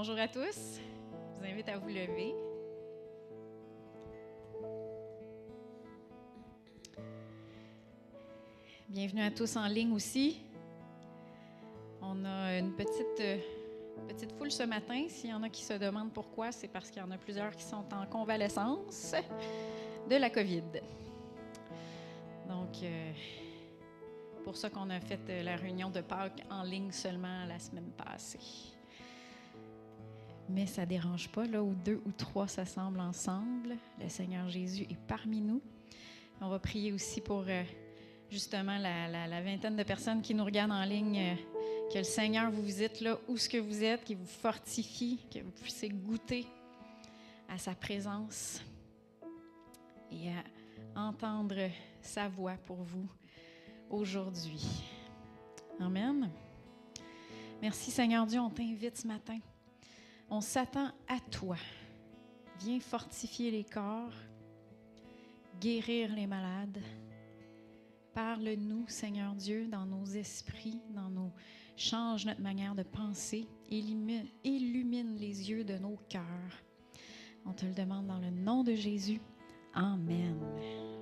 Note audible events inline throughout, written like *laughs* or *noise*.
Bonjour à tous. Je vous invite à vous lever. Bienvenue à tous en ligne aussi. On a une petite, euh, petite foule ce matin. S'il y en a qui se demandent pourquoi, c'est parce qu'il y en a plusieurs qui sont en convalescence de la COVID. Donc, euh, pour ça qu'on a fait euh, la réunion de Pâques en ligne seulement la semaine passée. Mais ça ne dérange pas, là où deux ou trois s'assemblent ensemble, le Seigneur Jésus est parmi nous. On va prier aussi pour euh, justement la, vingtaine de personnes qui nous regardent en ligne, euh, que le Seigneur vous visite là où ce que vous êtes, qu'il vous fortifie, que vous puissiez goûter à sa présence et à entendre sa voix pour vous aujourd'hui. Amen. Merci Seigneur Dieu, on t'invite ce matin on s'attend à toi. Viens fortifier les corps, guérir les malades. Parle-nous, Seigneur Dieu, dans nos esprits, dans nos... Change notre manière de penser, illumine, illumine les yeux de nos cœurs. On te le demande dans le nom de Jésus. Amen.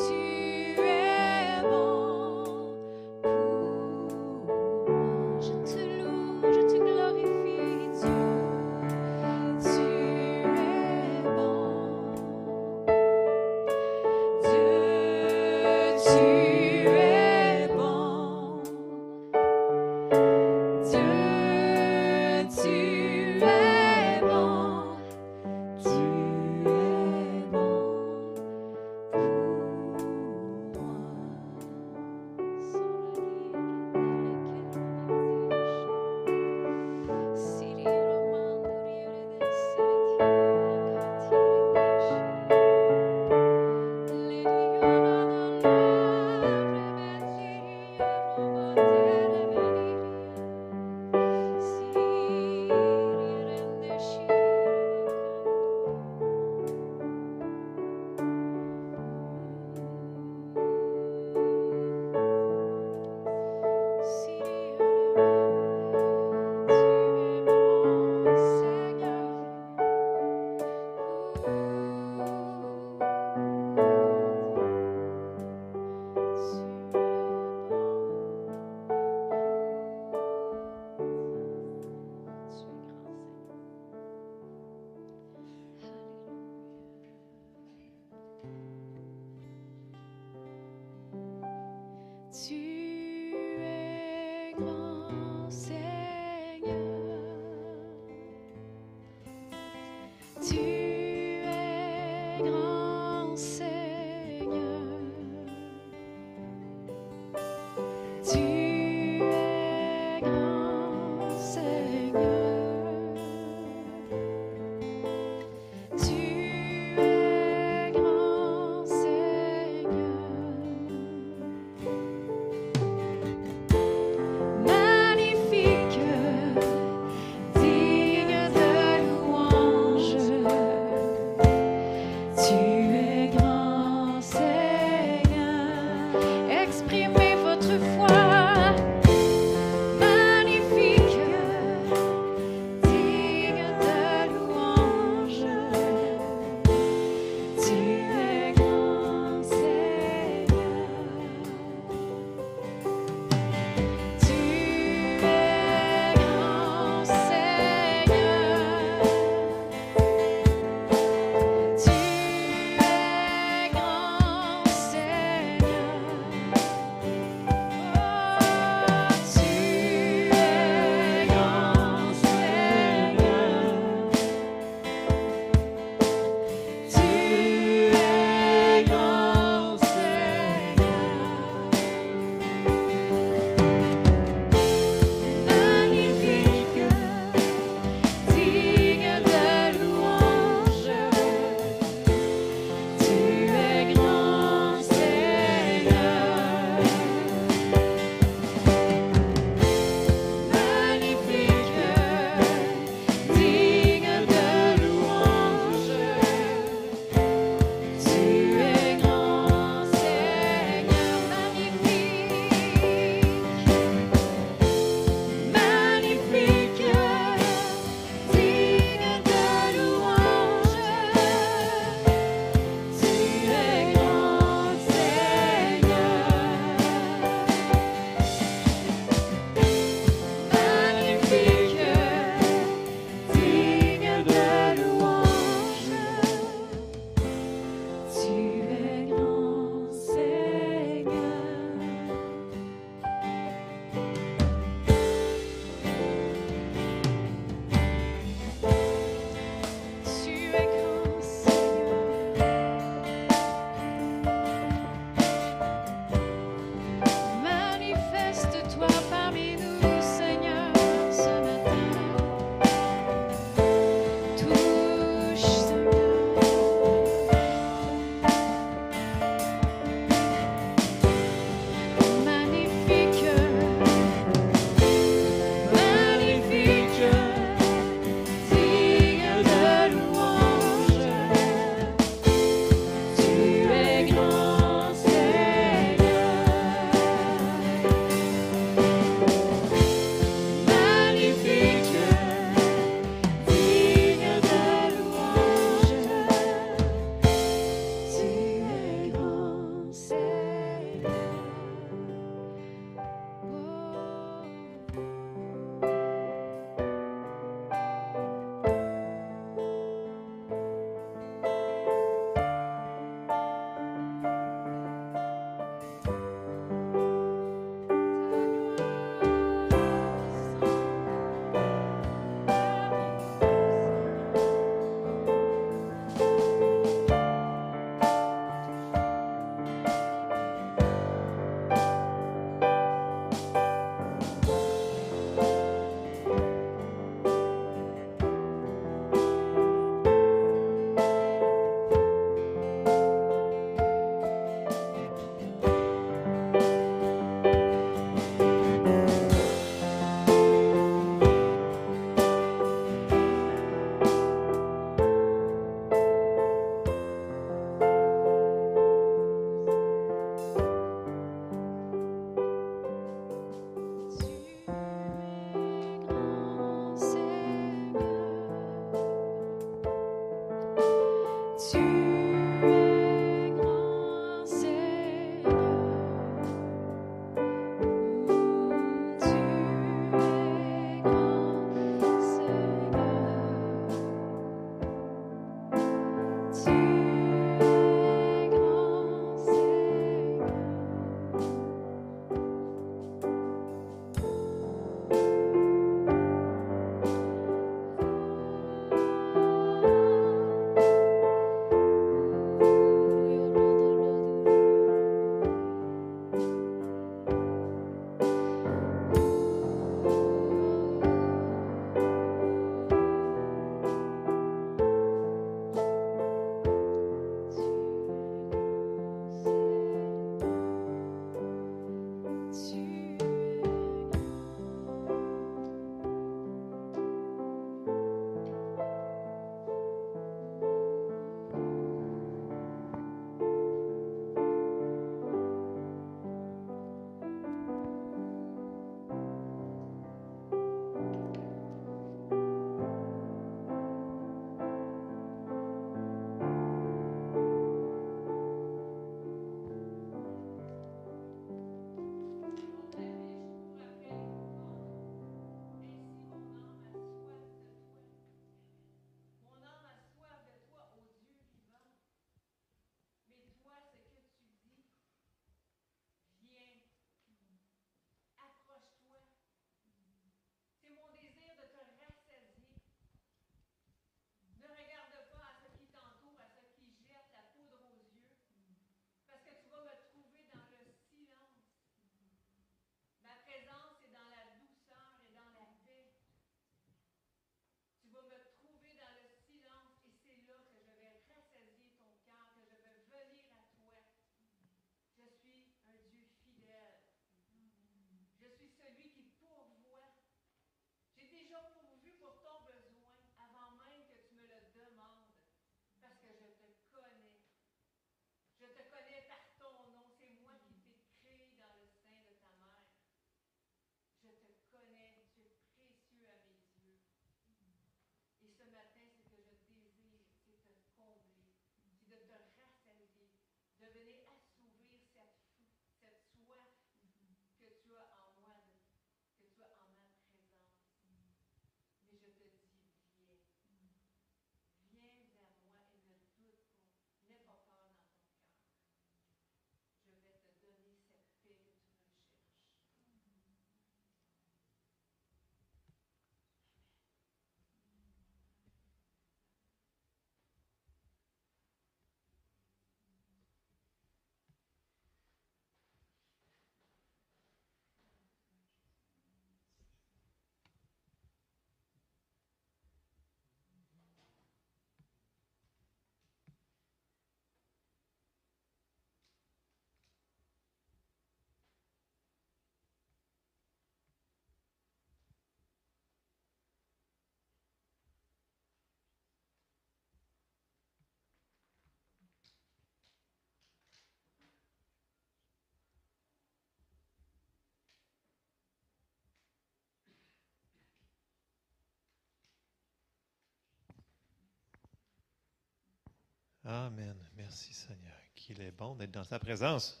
Amen. Merci Seigneur. Qu'il est bon d'être dans sa présence.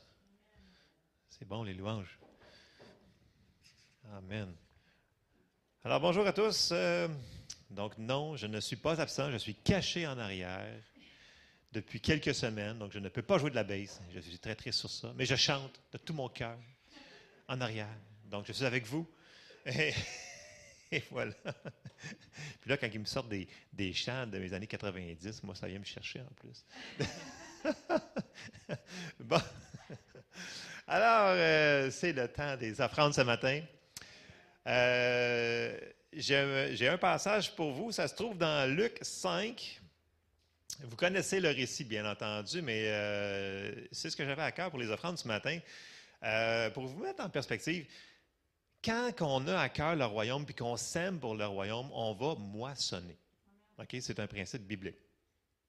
C'est bon les louanges. Amen. Alors bonjour à tous. Euh, donc non, je ne suis pas absent, je suis caché en arrière depuis quelques semaines, donc je ne peux pas jouer de la basse. Je suis très triste sur ça, mais je chante de tout mon cœur en arrière. Donc je suis avec vous. *laughs* voilà. Puis là, quand ils me sortent des, des, chants de mes années 90, moi, ça vient me chercher en plus. *laughs* bon. Alors, euh, c'est le temps des offrandes ce matin. Euh, j'ai un passage pour vous, ça se trouve dans Luc 5. Vous connaissez le récit, bien entendu, mais euh, c'est ce que j'avais à cœur pour les offrandes ce matin. Pour vous mettre en perspective, quand on a à cœur le royaume puis qu'on sème pour le royaume, on va moissonner. OK? C'est un principe biblique.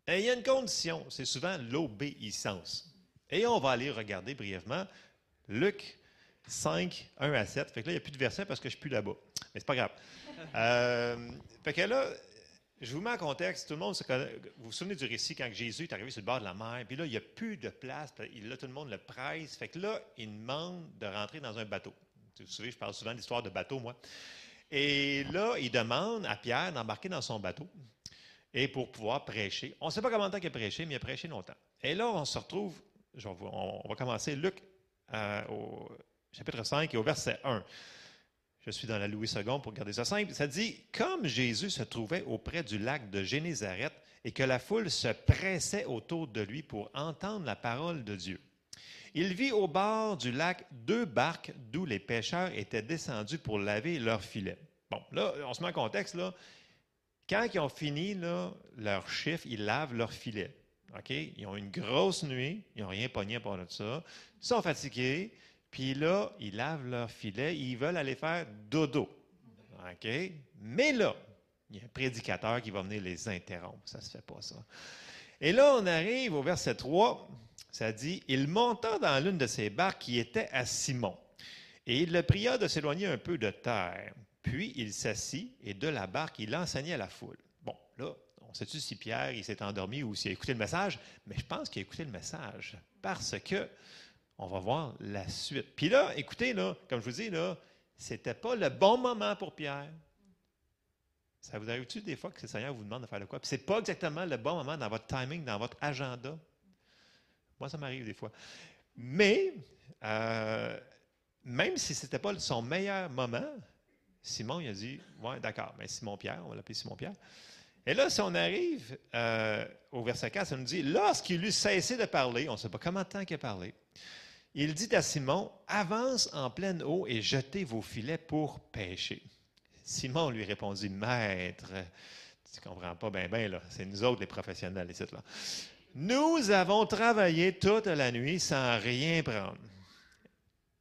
Et il y a une condition, c'est souvent l'obéissance. Et on va aller regarder brièvement Luc 5, 1 à 7. Fait que là, il n'y a plus de verset parce que je suis plus là-bas. Mais c'est pas grave. *laughs* Euh, fait que là, je vous mets en contexte. Tout le monde se Vous vous souvenez du récit quand Jésus est arrivé sur le bord de la mer, puis là, il n'y a plus de place. Là, tout le monde le presse. Fait que là, il demande de rentrer dans un bateau. Vous savez, je parle souvent d'histoire de bateau, moi. Et là, il demande à Pierre d'embarquer dans son bateau et pour pouvoir prêcher. On ne sait pas comment temps il a prêché, mais il a prêché longtemps. Et là, on se retrouve, on va commencer Luc euh, au chapitre 5 et au verset 1. Je suis dans la Louis II pour garder ça simple. Ça dit Comme Jésus se trouvait auprès du lac de Génézareth et que la foule se pressait autour de lui pour entendre la parole de Dieu. Il vit au bord du lac deux barques d'où les pêcheurs étaient descendus pour laver leurs filets. Bon, là, on se met en contexte, là. Quand ils ont fini leur chiffre, ils lavent leurs filets. OK? Ils ont une grosse nuit, ils n'ont rien pogné pour ça. Ils sont fatigués, puis là, ils lavent leur filet, ils veulent aller faire dodo. OK? Mais là, il y a un prédicateur qui va venir les interrompre. Ça ne se fait pas, ça. Et là, on arrive au verset 3. Ça dit Il monta dans l'une de ses barques qui était à Simon. Et il le pria de s'éloigner un peu de terre. Puis il s'assit et de la barque, il enseignait à la foule. Bon, là, on sait-tu si Pierre il s'est endormi ou s'il a écouté le message, mais je pense qu'il a écouté le message parce que on va voir la suite. Puis là, écoutez, là, comme je vous dis, là, c'était pas le bon moment pour Pierre. Ça vous arrive-tu des fois que le Seigneur vous demande de faire le quoi? Puis c'est pas exactement le bon moment dans votre timing, dans votre agenda? Moi, ça m'arrive des fois. Mais, euh, même si ce n'était pas son meilleur moment, Simon, il a dit, ouais, d'accord, mais Simon-Pierre, on va l'appeler Simon-Pierre. Et là, si on arrive euh, au verset 4, ça nous dit, lorsqu'il eut cessé de parler, on ne sait pas comment de temps qu'il a parlé, il dit à Simon, avance en pleine eau et jetez vos filets pour pêcher. Simon lui répondit, Maître, tu ne comprends pas bien, bien, là. C'est nous autres les professionnels ici. Nous avons travaillé toute la nuit sans rien prendre.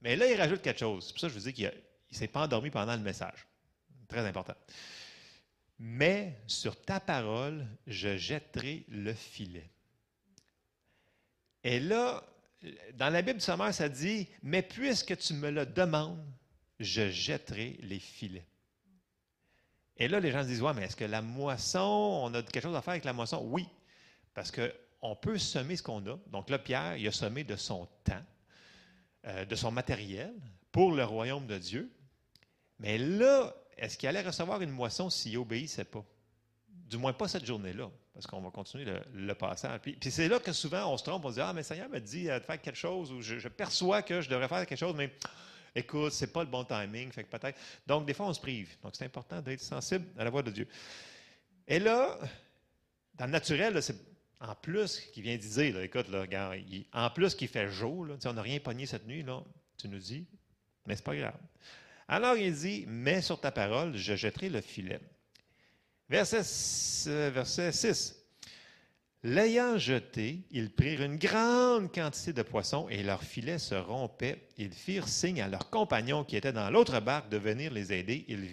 Mais là, il rajoute quelque chose. C'est pour ça que je vous dis qu'il ne s'est pas endormi pendant le message. Très important. Mais sur ta parole, je jetterai le filet. Et là, dans la Bible du sommaire, ça dit Mais puisque tu me le demandes, je jetterai les filets. Et là, les gens se disent Ouais, mais est-ce que la moisson, on a quelque chose à faire avec la moisson Oui, parce qu'on peut semer ce qu'on a. Donc là, Pierre, il a semé de son temps, euh, de son matériel pour le royaume de Dieu. Mais là, est-ce qu'il allait recevoir une moisson s'il obéissait pas? Du moins, pas cette journée-là parce qu'on va continuer le, passage. Puis, c'est là que souvent on se trompe, on se dit Ah, mais Seigneur m'a dit de faire quelque chose, ou je, perçois que je devrais faire quelque chose, mais écoute, c'est pas le bon timing, fait que peut-être. Donc, des fois, on se prive. Donc, c'est important d'être sensible à la voix de Dieu. Et là, dans le naturel, c'est en plus qu'il vient dire, écoute, là, regarde, en plus qu'il fait jour, là, on n'a rien pogné cette nuit, là, tu nous dis, mais c'est pas grave. Alors il dit, mets sur ta parole, je jetterai le filet. Verset, verset 6. L'ayant jeté, ils prirent une grande quantité de poissons et leurs filets se rompaient. Ils firent signe à leurs compagnons qui étaient dans l'autre barque de venir les aider. Ils,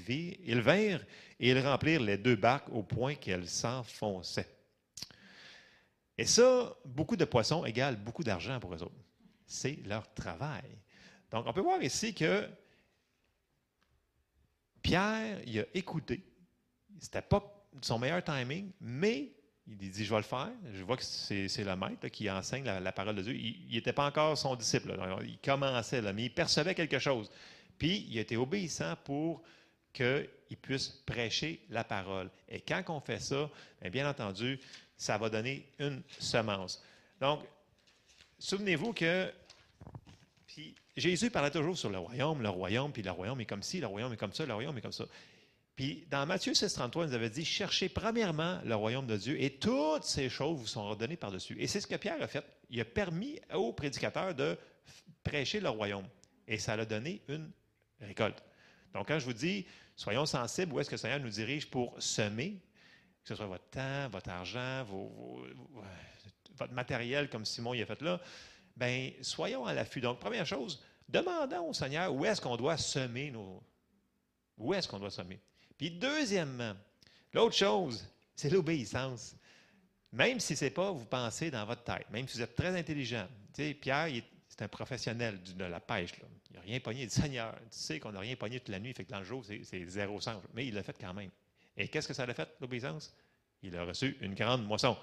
ils vinrent et ils remplirent les deux barques au point qu'elles s'enfonçaient. Et ça, beaucoup de poissons égale beaucoup d'argent pour eux autres. C'est leur travail. Donc, on peut voir ici que Pierre, il a écouté, c'était pas son meilleur timing, mais il dit, je vais le faire. Je vois que c'est le maître qui enseigne la, parole de Dieu. Il n'était pas encore son disciple. Il commençait, là, mais il percevait quelque chose. Puis, il était obéissant pour qu'il puisse prêcher la parole. Et quand on fait ça, bien, bien entendu, ça va donner une semence. Donc, souvenez-vous que puis Jésus parlait toujours sur le royaume, le royaume, puis le royaume est comme ci, le royaume est comme ça, le royaume est comme ça. Puis dans Matthieu 6,33, il nous avait dit Cherchez premièrement le royaume de Dieu et toutes ces choses vous sont ordonnées par-dessus. Et c'est ce que Pierre a fait. Il a permis aux prédicateurs de prêcher le royaume. Et ça a donné une récolte. Donc, quand je vous dis soyons sensibles, où est-ce que le Seigneur nous dirige pour semer, que ce soit votre temps, votre argent, votre matériel, comme Simon y a fait là, bien, soyons à l'affût. Donc, première chose, demandons au Seigneur où est-ce qu'on doit semer nos. Où est-ce qu'on doit semer? Puis deuxièmement, l'autre chose, c'est l'obéissance. Même si ce n'est pas vous pensez dans votre tête, même si vous êtes très intelligent. Tu sais, Pierre, c'est un professionnel de la pêche. Il n'a rien pogné. Il dit Seigneur, tu sais qu'on n'a rien pogné toute la nuit, fait que dans le jour, c'est zéro sens. Mais il l'a fait quand même. Et qu'est-ce que ça a fait, l'obéissance? Il a reçu une grande moisson.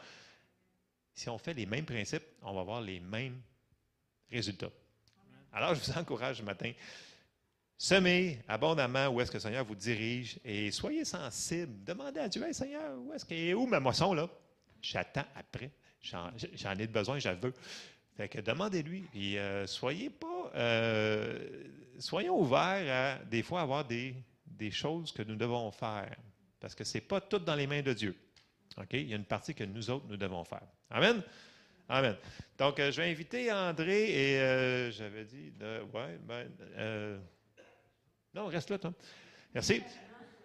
Si on fait les mêmes principes, on va avoir les mêmes résultats. Alors, je vous encourage ce matin Semez abondamment où est-ce que le Seigneur vous dirige et soyez sensibles. Demandez à Dieu, hey, Seigneur, où est-ce est où ma moisson là? J'attends après. J'en ai besoin, j'en veux. Fait que demandez-lui. Et euh, soyez pas, euh, soyons ouverts à des fois avoir des, des choses que nous devons faire. Parce que ce n'est pas tout dans les mains de Dieu. Il y a une partie que nous autres, nous devons faire. Amen? Amen. Donc, euh, je vais inviter André et j'avais dit, de, ouais, ben, non, reste là, toi. Merci.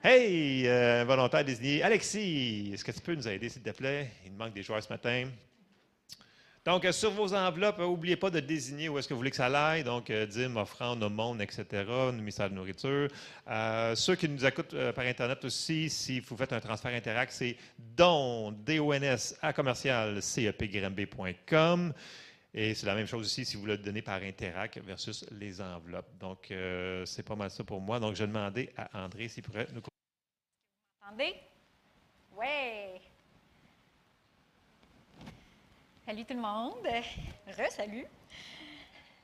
Hey, euh, volontaire désigné. Alexis, est-ce que tu peux nous aider, s'il te plaît? Il manque des joueurs ce matin. Donc, euh, sur vos enveloppes, n'oubliez pas de désigner où est-ce que vous voulez que ça aille. Donc, euh, dîmes, offrande, aumône, etc., ministère de nourriture. ceux qui nous écoutent par Internet aussi, si vous faites un transfert Interact, c'est don, D-O-N-S, à commercial, cepgrimb.com. Et c'est la même chose aussi si vous le donnez par Interac versus les enveloppes. Donc, euh, c'est pas mal ça pour moi. Donc, je demander à André s'il pourrait nous. M'entendez? Oui. Salut tout le monde. *laughs* Re-salut.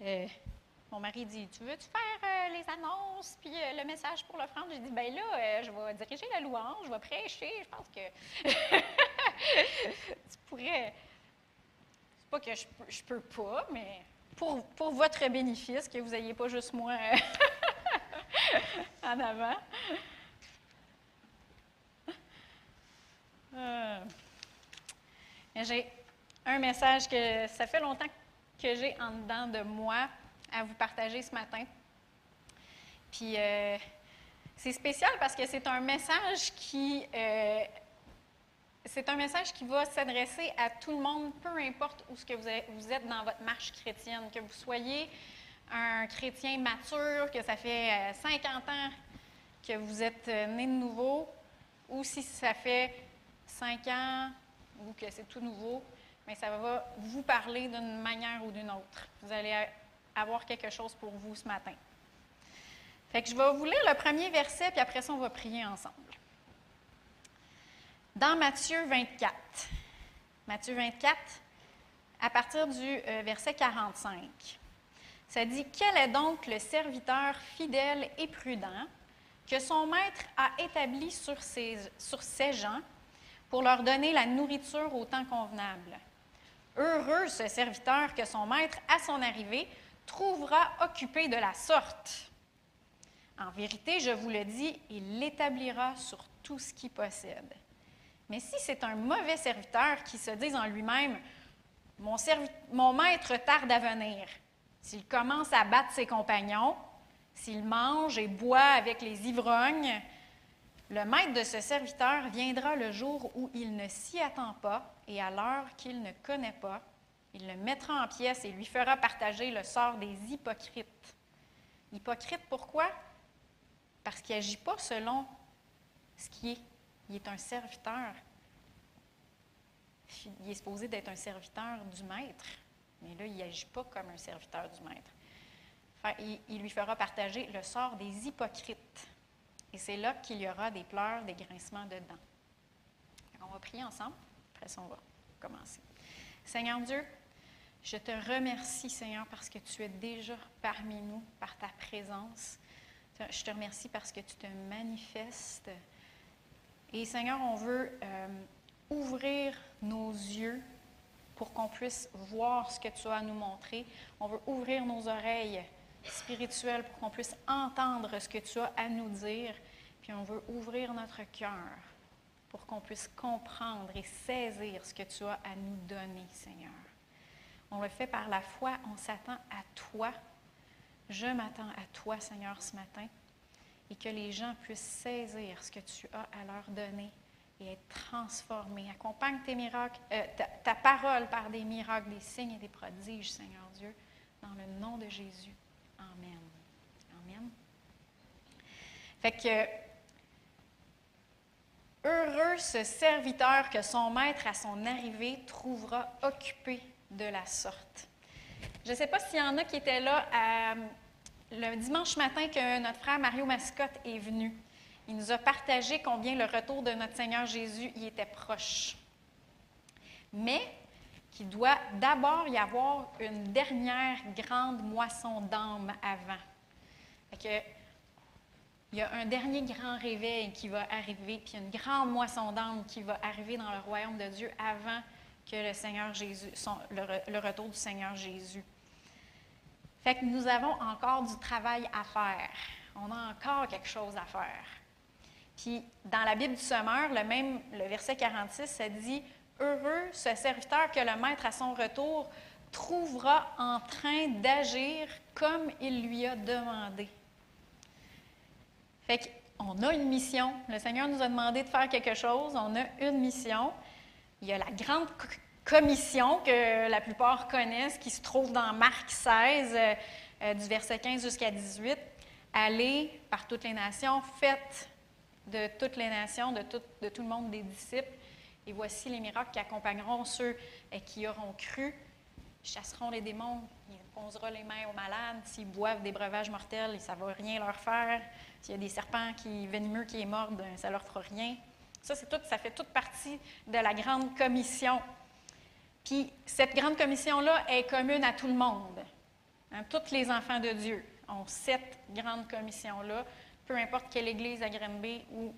Euh, mon mari dit Tu veux-tu faire euh, les annonces puis le message pour l'offrande J'ai dit Ben là, je vais diriger la louange, je vais prêcher. Je pense que *laughs* tu pourrais pas que je, je peux pas, mais pour, pour, votre bénéfice, que vous n'ayez pas juste moi euh, *laughs* en avant. Euh, j'ai un message que ça fait longtemps que j'ai en dedans de moi à vous partager ce matin. Puis euh, c'est spécial parce que c'est un message qui c'est un message qui va s'adresser à tout le monde, peu importe où ce que vous êtes dans votre marche chrétienne, que vous soyez un chrétien mature, que ça fait 50 euh, ans que vous êtes euh, né de nouveau, ou si ça fait 5 ans ou que c'est tout nouveau, mais ça va vous parler d'une manière ou d'une autre. Vous allez avoir quelque chose pour vous ce matin. Fait que je vais vous lire le premier verset, puis après ça, on va prier ensemble. Dans Matthieu 24, Matthieu 24, à partir du euh, verset 45, ça dit Quel est donc le serviteur fidèle et prudent que son maître a établi sur ses, sur ses gens pour leur donner la nourriture au temps convenable? Heureux ce serviteur que son maître, à son arrivée, trouvera occupé de la sorte. En vérité, je vous le dis, il l'établira sur tout ce qu'il possède. Mais si c'est un mauvais serviteur qui se dit en lui-même mon, maître tarde à venir, s'il commence à battre ses compagnons, s'il mange et boit avec les ivrognes, le maître de ce serviteur viendra le jour où il ne s'y attend pas et à l'heure qu'il ne connaît pas. Il le mettra en pièces et lui fera partager le sort des hypocrites. Hypocrite, pourquoi? Parce qu'il n'agit pas selon ce qui est il est un serviteur. Il est supposé d'être un serviteur du maître, mais là, il n'agit pas comme un serviteur du maître. il, lui fera partager le sort des hypocrites. Et c'est là qu'il y aura des pleurs, des grincements dedans. On va prier ensemble. après ça, on va commencer. Seigneur Dieu, je te remercie, Seigneur, parce que tu es déjà parmi nous par ta présence. Je te remercie parce que tu te manifestes. Et Seigneur, on veut euh, ouvrir nos yeux pour qu'on puisse voir ce que tu as à nous montrer. On veut ouvrir nos oreilles spirituelles pour qu'on puisse entendre ce que tu as à nous dire. Puis on veut ouvrir notre cœur pour qu'on puisse comprendre et saisir ce que tu as à nous donner, Seigneur. On le fait par la foi, on s'attend à toi. Je m'attends à toi, Seigneur, ce matin, et que les gens puissent saisir ce que tu as à leur donner et être transformés. Accompagne tes miracles, euh, ta, parole par des miracles, des signes et des prodiges, Seigneur Dieu, dans le nom de Jésus. Amen. Amen. Fait que, heureux ce serviteur que son maître à son arrivée trouvera occupé de la sorte. Je ne sais pas s'il y en a qui étaient là euh, le dimanche matin que notre frère Mario Mascotte est venu. Il nous a partagé combien le retour de notre Seigneur Jésus y était proche. Mais qu'il doit d'abord y avoir une dernière grande moisson d'âme avant. Il y a un dernier grand réveil qui va arriver, puis une grande moisson d'âme qui va arriver dans le royaume de Dieu avant que le Seigneur Jésus, le, retour du Seigneur Jésus. Fait que nous avons encore du travail à faire. On a encore quelque chose à faire. Puis dans la Bible du Sommeur, le même, le verset 46, ça dit Heureux ce serviteur que le maître à son retour trouvera en train d'agir comme il lui a demandé. Fait qu'on a une mission. Le Seigneur nous a demandé de faire quelque chose. On a une mission. Il y a la grande commission que la plupart connaissent, qui se trouve dans Marc 16, euh, du verset 15 jusqu'à 18. Allez par toutes les nations, faites de toutes les nations, de tout, le monde des disciples. Et voici les miracles qui accompagneront ceux euh, qui auront cru. Chasseront les démons, ils poseront les mains aux malades. S'ils boivent des breuvages mortels, ça ne va rien leur faire. S'il y a des serpents qui, venimeux qui les mordent, ça leur fera rien. Ça, c'est tout, ça fait toute partie de la grande commission. Puis cette grande commission-là est commune à tout le monde. Hein, tous les enfants de Dieu ont cette grande commission-là peu importe quelle église à Granby ou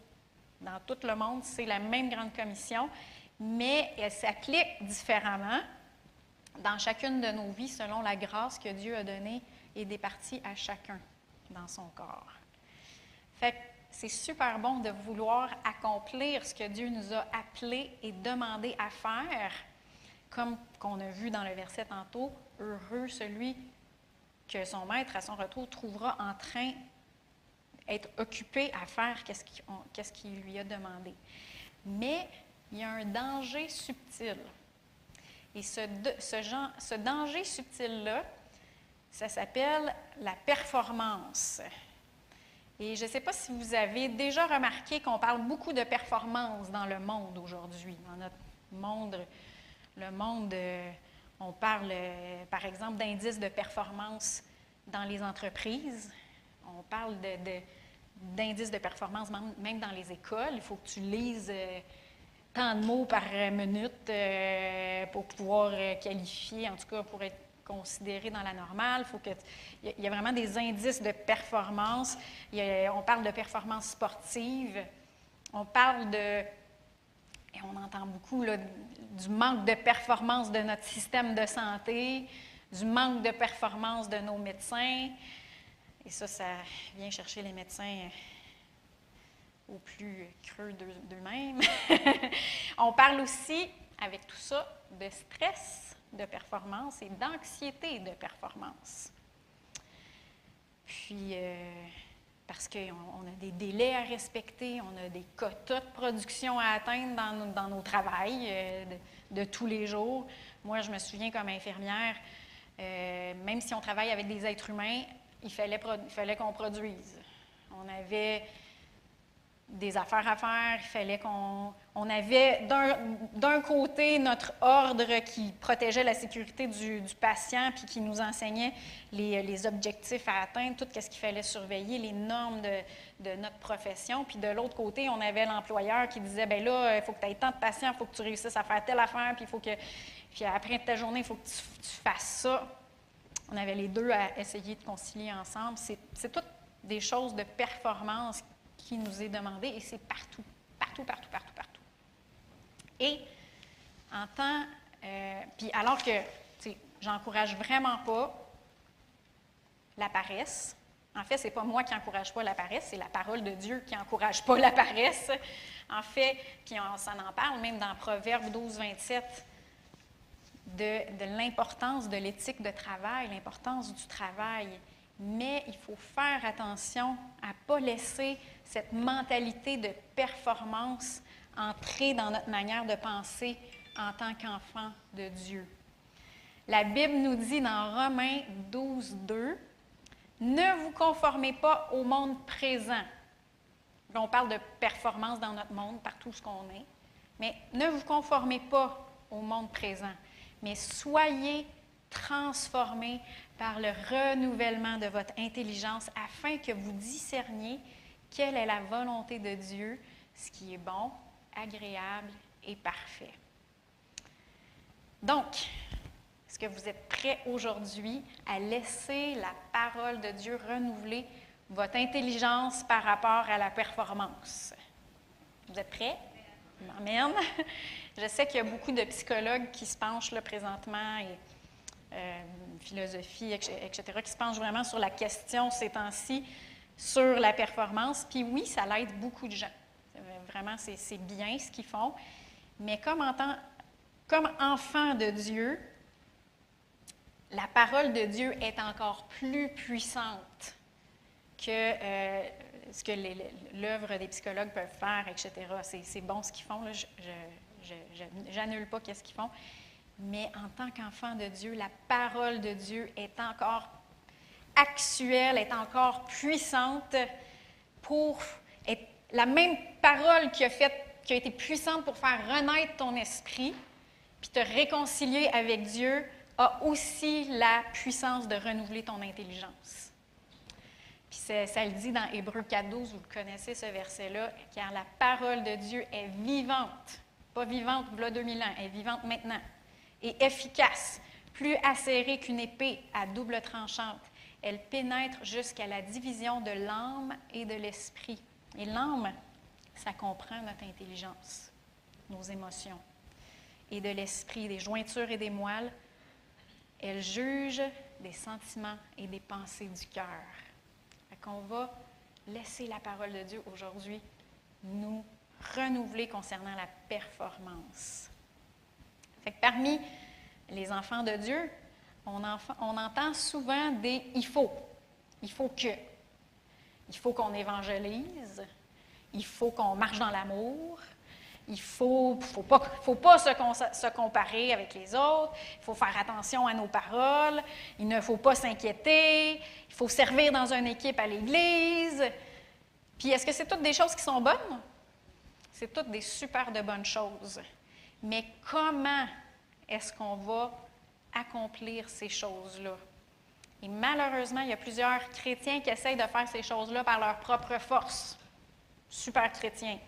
dans tout le monde, c'est la même grande commission, mais elle s'applique différemment dans chacune de nos vies selon la grâce que Dieu a donnée et départie à chacun dans son corps. Fait c'est super bon de vouloir accomplir ce que Dieu nous a appelé et demandé à faire, comme qu'on a vu dans le verset tantôt, heureux celui que son maître à son retour trouvera en train être occupé à faire qu'est-ce qu'il lui a demandé. Mais il y a un danger subtil. Et ce danger subtil-là, ça s'appelle la performance. Et je ne sais pas si vous avez déjà remarqué qu'on parle beaucoup de performance dans le monde aujourd'hui. Dans notre monde, le monde, euh, on parle euh, par exemple d'indices de performance dans les entreprises. On parle de, d'indices de performance, même dans les écoles. Il faut que tu lises euh, tant de mots par minute pour pouvoir qualifier, en tout cas pour être considéré dans la normale. Faut que il y a vraiment des indices de performance. on parle de performance sportive. On parle de, et on entend beaucoup du manque de performance de notre système de santé, du manque de performance de nos médecins. Et ça, ça vient chercher les médecins euh, au plus creux d'eux-mêmes. *laughs* On parle aussi, avec tout ça, de stress de performance et d'anxiété de performance. Puis, euh, parce qu'on a des délais à respecter, on a des quotas de production à atteindre dans, nos, dans travails euh, de, tous les jours. Moi, je me souviens comme infirmière, même si on travaille avec des êtres humains, il fallait, fallait qu'on produise. On avait des affaires à faire, il fallait qu'on on avait d'un côté notre ordre qui protégeait la sécurité du, patient puis qui nous enseignait les, les objectifs à atteindre, tout ce qu'il fallait surveiller, les normes de, de notre profession. Puis de l'autre côté, on avait l'employeur qui disait ben là, il faut que tu aies tant de patients, il faut que tu réussisses à faire telle affaire, puis il faut que puis après ta journée, il faut que tu, tu, fasses ça. On avait les deux à essayer de concilier ensemble. C'est toutes des choses de performance qui nous est demandé et c'est partout, partout, partout, partout, partout. Et en temps, euh, puis alors que, tu sais, j'encourage vraiment pas la paresse. En fait, c'est pas moi qui encourage pas la paresse, c'est la parole de Dieu qui encourage pas la paresse. En fait, puis on s'en en parle même dans Proverbe 12, 27, de, de l'importance de l'éthique de travail, l'importance du travail. Mais il faut faire attention à ne pas laisser cette mentalité de performance entrer dans notre manière de penser en tant qu'enfant de Dieu. La Bible nous dit dans Romains 12, 2, Ne vous conformez pas au monde présent. on parle de performance dans notre monde, partout ce qu'on est. Mais ne vous conformez pas au monde présent, mais soyez transformés par le renouvellement de votre intelligence afin que vous discerniez quelle est la volonté de Dieu, ce qui est bon, agréable et parfait. Donc, est-ce que vous êtes prêts aujourd'hui à laisser la parole de Dieu renouveler votre intelligence par rapport à la performance? Vous êtes prêts? Amen. Je sais qu'il y a beaucoup de psychologues qui se penchent là présentement et euh, philosophie, etc., qui se penchent vraiment sur la question ces temps-ci sur la performance. Puis oui, ça l'aide beaucoup de gens. Vraiment, c'est bien ce qu'ils font. Mais comme, enfant de Dieu, la parole de Dieu est encore plus puissante que euh, ce que l'œuvre des psychologues peuvent faire, etc. C'est bon ce qu'ils font. Je n'annule pas qu'est-ce qu'ils font. Mais en tant qu'enfant de Dieu, la parole de Dieu est encore actuelle, est encore puissante pour la même parole qui a, fait, qui a été puissante pour faire renaître ton esprit, puis te réconcilier avec Dieu, a aussi la puissance de renouveler ton intelligence. Puis ça le dit dans Hébreu 4.12, vous le connaissez ce verset-là, car la parole de Dieu est vivante, pas vivante voilà 2000 ans, elle est vivante maintenant, et efficace, plus acérée qu'une épée à double tranchante. Elle pénètre jusqu'à la division de l'âme et de l'esprit. Et l'âme, ça comprend notre intelligence, nos émotions, et de l'esprit, des jointures et des moelles. Elle juge des sentiments et des pensées du cœur. On va laisser la parole de Dieu aujourd'hui nous renouveler concernant la performance. Fait que parmi les enfants de Dieu, on, entend souvent des il faut. Il faut que. Il faut qu'on évangélise. Il faut qu'on marche dans l'amour. Il ne faut, faut pas, faut pas se, se, comparer avec les autres. Il faut faire attention à nos paroles. Il ne faut pas s'inquiéter. Il faut servir dans une équipe à l'Église. Puis est-ce que c'est toutes des choses qui sont bonnes? C'est toutes des super de bonnes choses. Mais comment est-ce qu'on va accomplir ces choses-là? Et malheureusement, il y a plusieurs chrétiens qui essayent de faire ces choses-là par leur propre force. Super chrétiens.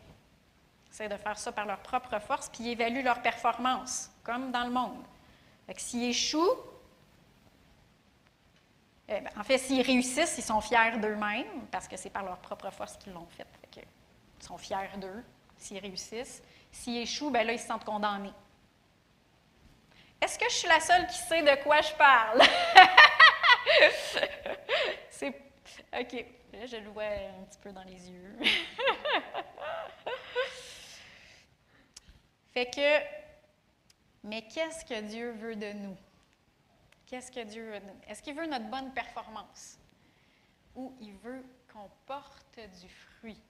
Ils essayent de faire ça par leur propre force, puis ils évaluent leur performance, comme dans le monde. s'ils échouent, eh ben, en fait, s'ils réussissent, ils sont fiers d'eux-mêmes, parce que c'est par leur propre force qu'ils l'ont fait. ils sont fiers d'eux s'ils réussissent. S'ils échouent, ben là, ils se sentent condamnés. Est-ce que je suis la seule qui sait de quoi je parle? *laughs* C'est. OK. Là, je le vois un petit peu dans les yeux. *laughs* fait que. Mais qu'est-ce que Dieu veut de nous? Qu'est-ce que Dieu veut de nous? Est-ce qu'il veut notre bonne performance? Ou il veut qu'on porte du fruit?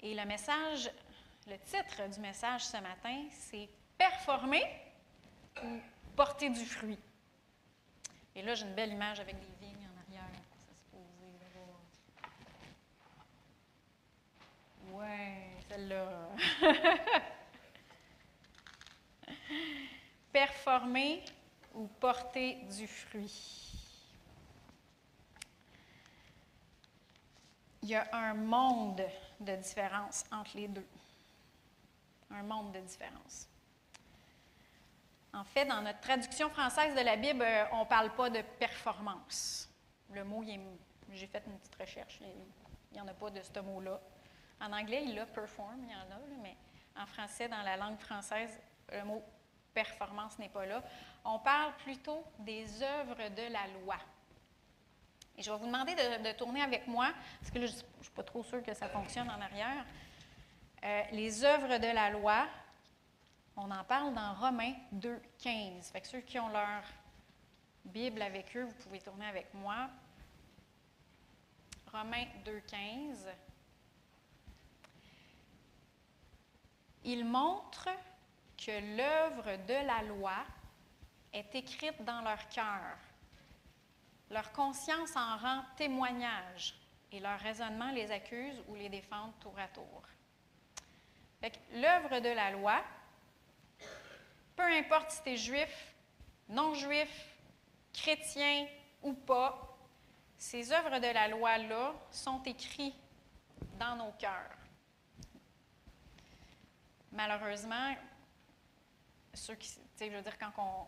Et le message, le titre du message ce matin, c'est Performer ou porter du fruit. Et là, j'ai une belle image avec des vignes en arrière. Poser celle-là. *laughs* Performer ou porter du fruit. Il y a un monde de différence entre les deux. Un monde de différence. En fait, dans notre traduction française de la Bible, euh, on ne parle pas de performance. Le mot, j'ai fait une petite recherche, il n'y en a pas de ce mot-là. En anglais, il a perform, il y en a, mais en français, dans la langue française, le mot performance n'est pas là. On parle plutôt des œuvres de la loi. Et je vais vous demander de, tourner avec moi, parce que je ne suis pas trop sûre que ça fonctionne en arrière. Euh, les œuvres de la loi, on en parle dans Romains 2, 15. Fait ceux qui ont leur Bible avec eux, vous pouvez tourner avec moi. Romains 2, 15. Il montre que l'œuvre de la loi est écrite dans leur cœur. Leur conscience en rend témoignage et leur raisonnement les accuse ou les défend tour à tour. L'œuvre de la loi, peu importe si tu es juif, non-juif, chrétien ou pas, ces œuvres de la loi-là sont écrites dans nos cœurs. Malheureusement, je veux dire, quand on,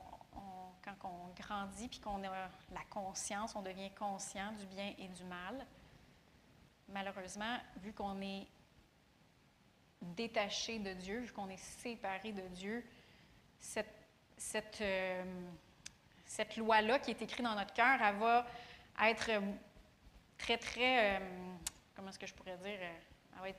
quand grandit puis qu'on a la conscience, on devient conscient du bien et du mal. Malheureusement, vu qu'on est détaché de Dieu, vu qu'on est séparé de Dieu, euh, cette loi-là qui est écrite dans notre cœur, elle va être très, très, euh, comment est-ce que je pourrais dire, euh,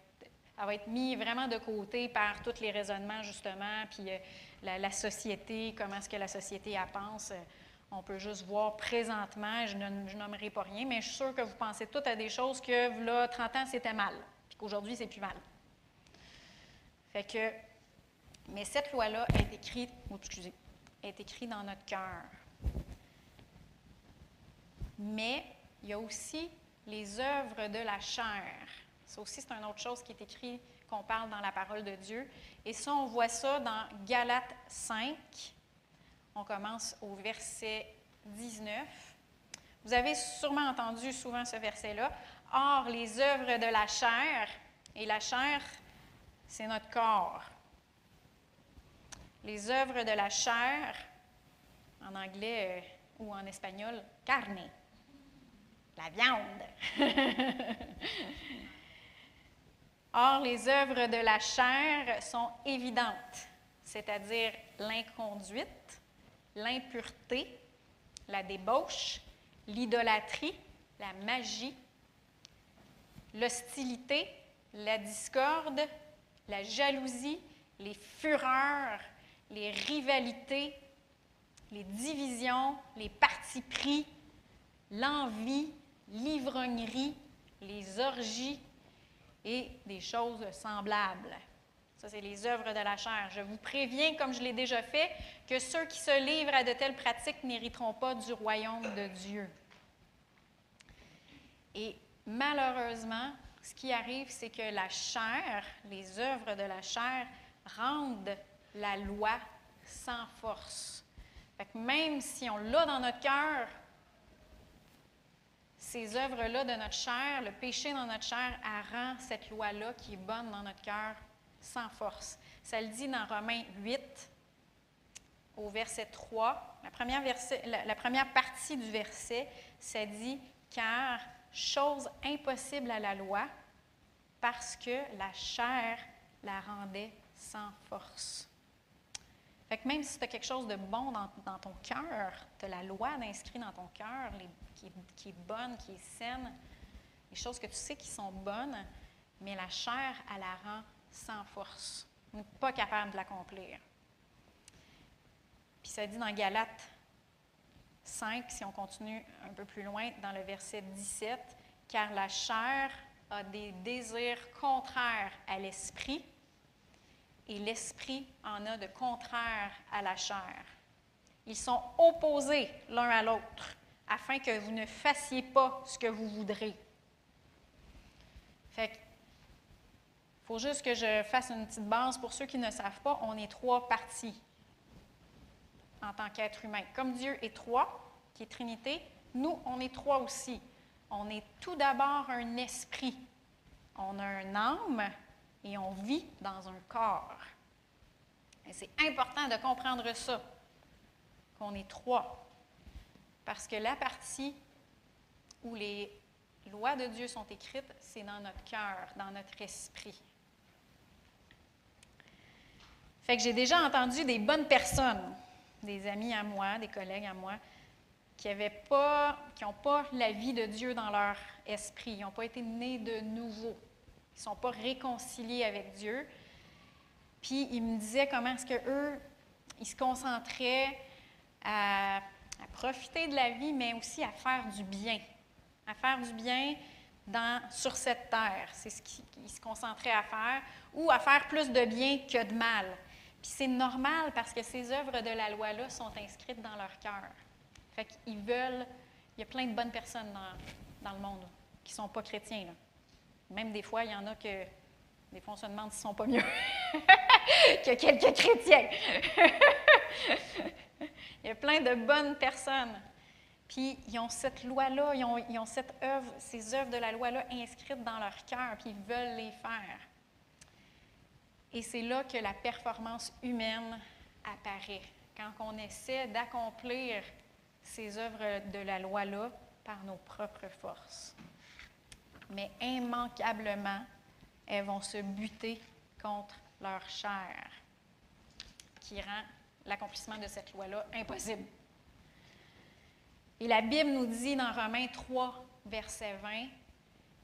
elle va être mise vraiment de côté par tous les raisonnements, justement, puis euh, la, société, comment est-ce que la société elle pense. Euh, on peut juste voir présentement, je ne pas rien, mais je suis sûre que vous pensez toutes à des choses que, là, 30 ans, c'était mal, puis qu'aujourd'hui, c'est plus mal. Mais cette loi-là est écrite, oh, excusez, est écrite dans notre cœur. Mais il y a aussi les œuvres de la chair. Ça aussi, c'est une autre chose qui est écrit, qu'on parle dans la parole de Dieu. Et ça, on voit ça dans Galates 5. On commence au verset 19. Vous avez sûrement entendu souvent ce verset-là. Or, les œuvres de la chair, et la chair, c'est notre corps. Les œuvres de la chair, en anglais euh, ou en espagnol, carne, la viande. *laughs* Or, les œuvres de la chair sont évidentes, c'est-à-dire l'inconduite, l'impureté, la débauche, l'idolâtrie, la magie, l'hostilité, la discorde, la jalousie, les fureurs, les rivalités, les divisions, les partis pris, l'envie, l'ivrognerie, les orgies, et des choses semblables. Ça, c'est les œuvres de la chair. Je vous préviens, comme je l'ai déjà fait, que ceux qui se livrent à de telles pratiques n'hériteront pas du royaume de Dieu. Et malheureusement, ce qui arrive, c'est que la chair, les œuvres de la chair, rendent la loi sans force. Fait que même si on l'a dans notre cœur, ces œuvres-là de notre chair, le péché dans notre chair, rend cette loi-là qui est bonne dans notre cœur sans force. Ça le dit dans Romains 8, au verset 3. La première, la, première partie du verset, ça dit Car chose impossible à la loi, parce que la chair la rendait sans force. Fait même si tu as quelque chose de bon dans, ton cœur, tu as la loi d'inscrit dans ton cœur, qui est, bonne, qui est saine, les choses que tu sais qui sont bonnes, mais la chair, elle la rend sans force. N'est pas capable de l'accomplir. Puis ça dit dans Galates 5, si on continue un peu plus loin, dans le verset 17, car la chair a des désirs contraires à l'esprit et l'esprit en a de contraires à la chair. Ils sont opposés l'un à l'autre afin que vous ne fassiez pas ce que vous voudrez. Fait faut juste que je fasse une petite base pour ceux qui ne savent pas. On est trois parties en tant qu'être humain. Comme Dieu est trois, qui est Trinité, nous, on est trois aussi. On est tout d'abord un esprit. On a un âme et on vit dans un corps. Et c'est important de comprendre ça, qu'on est trois. Parce que la partie où les lois de Dieu sont écrites, c'est dans notre cœur, dans notre esprit. Fait que j'ai déjà entendu des bonnes personnes, des amis à moi, des collègues à moi, qui n'ont pas, pas la vie de Dieu dans leur esprit. Ils n'ont pas été nés de nouveau. Ils ne sont pas réconciliés avec Dieu. Puis ils me disaient comment est-ce qu'eux, ils se concentraient à, profiter de la vie, mais aussi à faire du bien. À faire du bien dans, sur cette terre. C'est ce qu'ils se concentraient à faire. Ou à faire plus de bien que de mal. Puis c'est normal parce que ces œuvres de la loi-là sont inscrites dans leur cœur. Fait veulent. Il y a plein de bonnes personnes dans, le monde qui ne sont pas chrétiens. Même des fois, il y en a que. Des fois, on se demande s'ils ne sont pas mieux *laughs* que quelques chrétiens. *laughs* il y a plein de bonnes personnes. Puis ils ont cette loi-là, ils ont, ces œuvres de la loi-là inscrites dans leur cœur, puis ils veulent les faire. Et c'est là que la performance humaine apparaît. Quand on essaie d'accomplir ces œuvres de la loi-là par nos propres forces. Mais immanquablement, elles vont se buter contre leur chair, qui rend l'accomplissement de cette loi-là impossible. Et la Bible nous dit dans Romains 3, verset 20,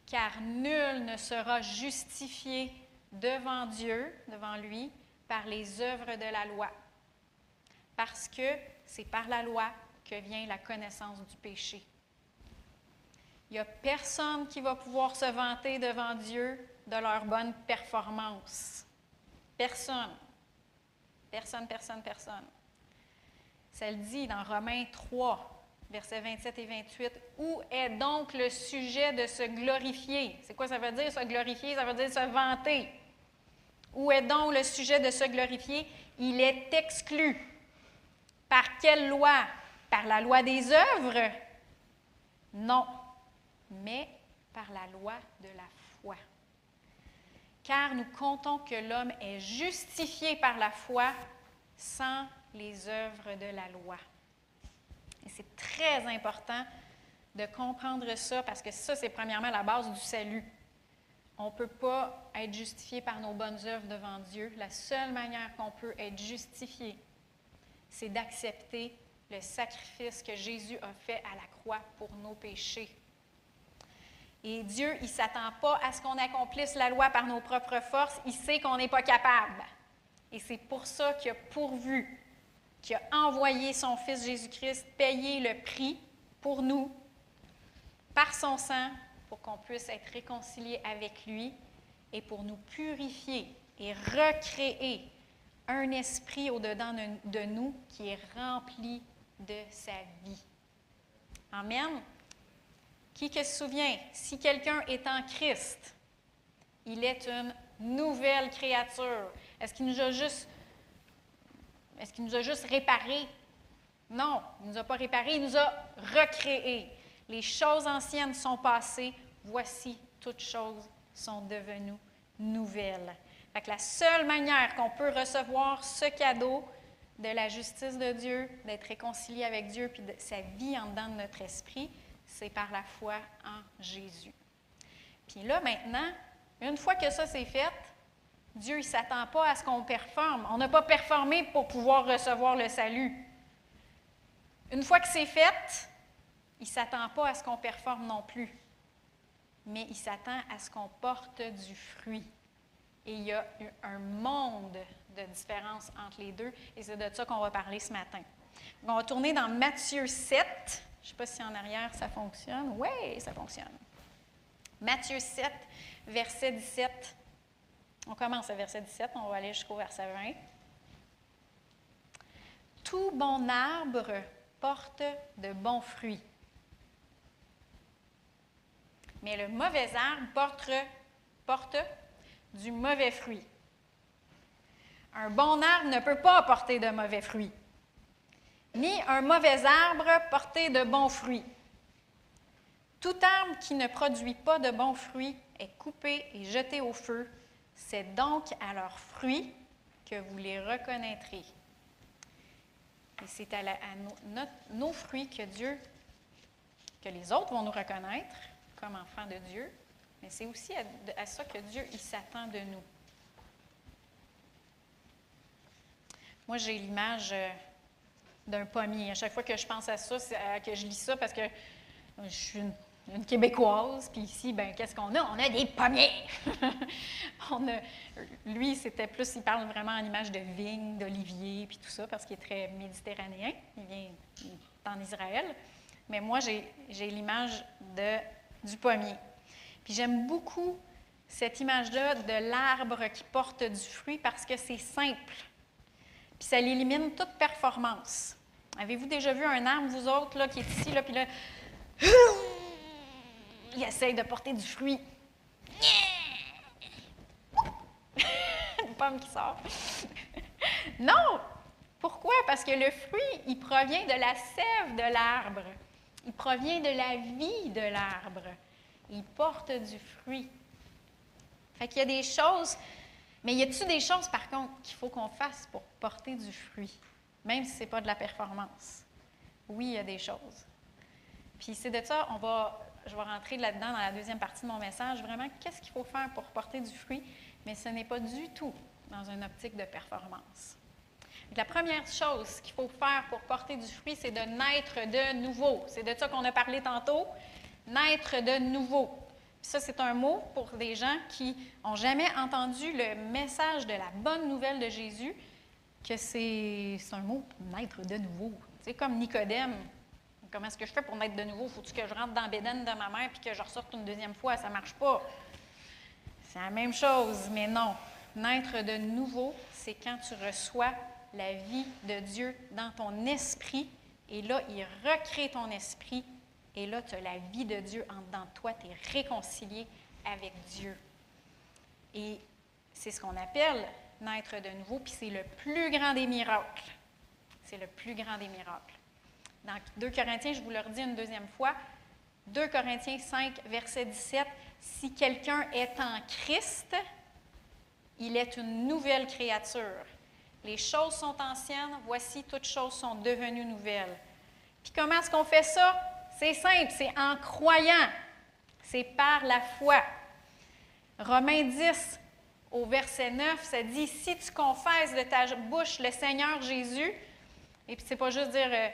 Car nul ne sera justifié devant Dieu, devant lui, par les œuvres de la loi. Parce que c'est par la loi que vient la connaissance du péché. Il n'y a personne qui va pouvoir se vanter devant Dieu de leur bonne performance. Personne. Personne, personne, personne. Ça le dit dans Romains 3, versets 27 et 28. Où est donc le sujet de se glorifier? C'est quoi ça veut dire, se glorifier? Ça veut dire se vanter. Où est donc le sujet de se glorifier? Il est exclu. Par quelle loi? Par la loi des œuvres? Non, mais par la loi de la foi. Car nous comptons que l'homme est justifié par la foi sans les œuvres de la loi. Et c'est très important de comprendre ça parce que ça, c'est premièrement la base du salut. On ne peut pas être justifié par nos bonnes œuvres devant Dieu. La seule manière qu'on peut être justifié, c'est d'accepter le sacrifice que Jésus a fait à la croix pour nos péchés. Et Dieu, il ne s'attend pas à ce qu'on accomplisse la loi par nos propres forces. Il sait qu'on n'est pas capable. Et c'est pour ça qu'il a pourvu, qu'il a envoyé son Fils Jésus-Christ payer le prix pour nous, par son sang, pour qu'on puisse être réconcilié avec lui et pour nous purifier et recréer un esprit au-dedans de nous qui est rempli de sa vie. Amen. Qui se souvient, si quelqu'un est en Christ, il est une nouvelle créature. Est-ce qu'il nous a juste est-ce qu'il nous a juste réparé? Non, il ne nous a pas réparé, il nous a recréé. Les choses anciennes sont passées, voici, toutes choses sont devenues nouvelles. la seule manière qu'on peut recevoir ce cadeau de la justice de Dieu, d'être réconcilié avec Dieu, puis de sa vie en dedans de notre esprit, c'est par la foi en Jésus. Puis là, maintenant, une fois que ça c'est fait, Dieu ne s'attend pas à ce qu'on performe. On n'a pas performé pour pouvoir recevoir le salut. Une fois que c'est fait, il ne s'attend pas à ce qu'on performe non plus, mais il s'attend à ce qu'on porte du fruit. Et il y a un monde de différence entre les deux, et c'est de ça qu'on va parler ce matin. On va tourner dans Matthieu 7. Je ne sais pas si en arrière ça fonctionne. Oui, ça fonctionne. Matthieu 7, verset 17. On commence à verset 17, on va aller jusqu'au verset 20. Tout bon arbre porte de bons fruits mais le mauvais arbre porte, porte du mauvais fruit. Un bon arbre ne peut pas porter de mauvais fruits, ni un mauvais arbre porter de bons fruits. Tout arbre qui ne produit pas de bons fruits est coupé et jeté au feu. C'est donc à leurs fruits que vous les reconnaîtrez. Et c'est à, nos fruits que Dieu, que les autres vont nous reconnaître comme enfants de Dieu, mais c'est aussi à, ça que Dieu s'attend de nous. Moi, j'ai l'image euh, d'un pommier. À chaque fois que je pense à ça, que je lis ça, parce que je suis une Québécoise, puis ici, ben, qu'est-ce qu'on a? On a des pommiers! *laughs* lui, c'était plus, il parle vraiment en image de vigne, d'olivier, puis tout ça, parce qu'il est très méditerranéen. Il vient en Israël. Mais moi, j'ai l'image du pommier. Puis j'aime beaucoup cette image-là de l'arbre qui porte du fruit parce que c'est simple. Puis ça élimine toute performance. Avez-vous déjà vu un arbre, vous autres, là, qui est ici, là, puis là, *clears throat* il essaye de porter du fruit. *laughs* Une pomme qui sort. *laughs* non! Pourquoi? Parce que le fruit, il provient de la sève de l'arbre. Il provient de la vie de l'arbre. Il porte du fruit. Fait qu'il y a des choses, mais y a-t-il des choses, par contre, qu'il faut qu'on fasse pour porter du fruit, même si ce n'est pas de la performance? Oui, il y a des choses. Puis c'est de ça, on va je vais rentrer là-dedans dans la deuxième partie de mon message, vraiment, qu'est-ce qu'il faut faire pour porter du fruit, mais ce n'est pas du tout dans une optique de performance. La première chose qu'il faut faire pour porter du fruit, c'est de naître de nouveau. C'est de ça qu'on a parlé tantôt, naître de nouveau. Ça, c'est un mot pour des gens qui n'ont jamais entendu le message de la bonne nouvelle de Jésus, que c'est un mot naître de nouveau. C'est comme Nicodème, Comment est-ce que je fais pour naître de nouveau? Faut-tu que je rentre dans Bédène de ma mère puis que je ressorte une deuxième fois? Ça ne marche pas. C'est la même chose, mais non. Naître de nouveau, c'est quand tu reçois la vie de Dieu dans ton esprit et là, il recrée ton esprit et là, tu as la vie de Dieu en dedans toi, tu es réconcilié avec Dieu. Et c'est ce qu'on appelle naître de nouveau, puis c'est le plus grand des miracles. C'est le plus grand des miracles. Dans 2 Corinthiens, je vous le redis une deuxième fois, 2 Corinthiens 5, verset 17, si quelqu'un est en Christ, il est une nouvelle créature. Les choses sont anciennes, voici toutes choses sont devenues nouvelles. Puis comment est-ce qu'on fait ça? C'est simple, c'est en croyant. C'est par la foi. Romains 10, au verset 9, ça dit Si tu confesses de ta bouche le Seigneur Jésus, et puis c'est pas juste dire euh,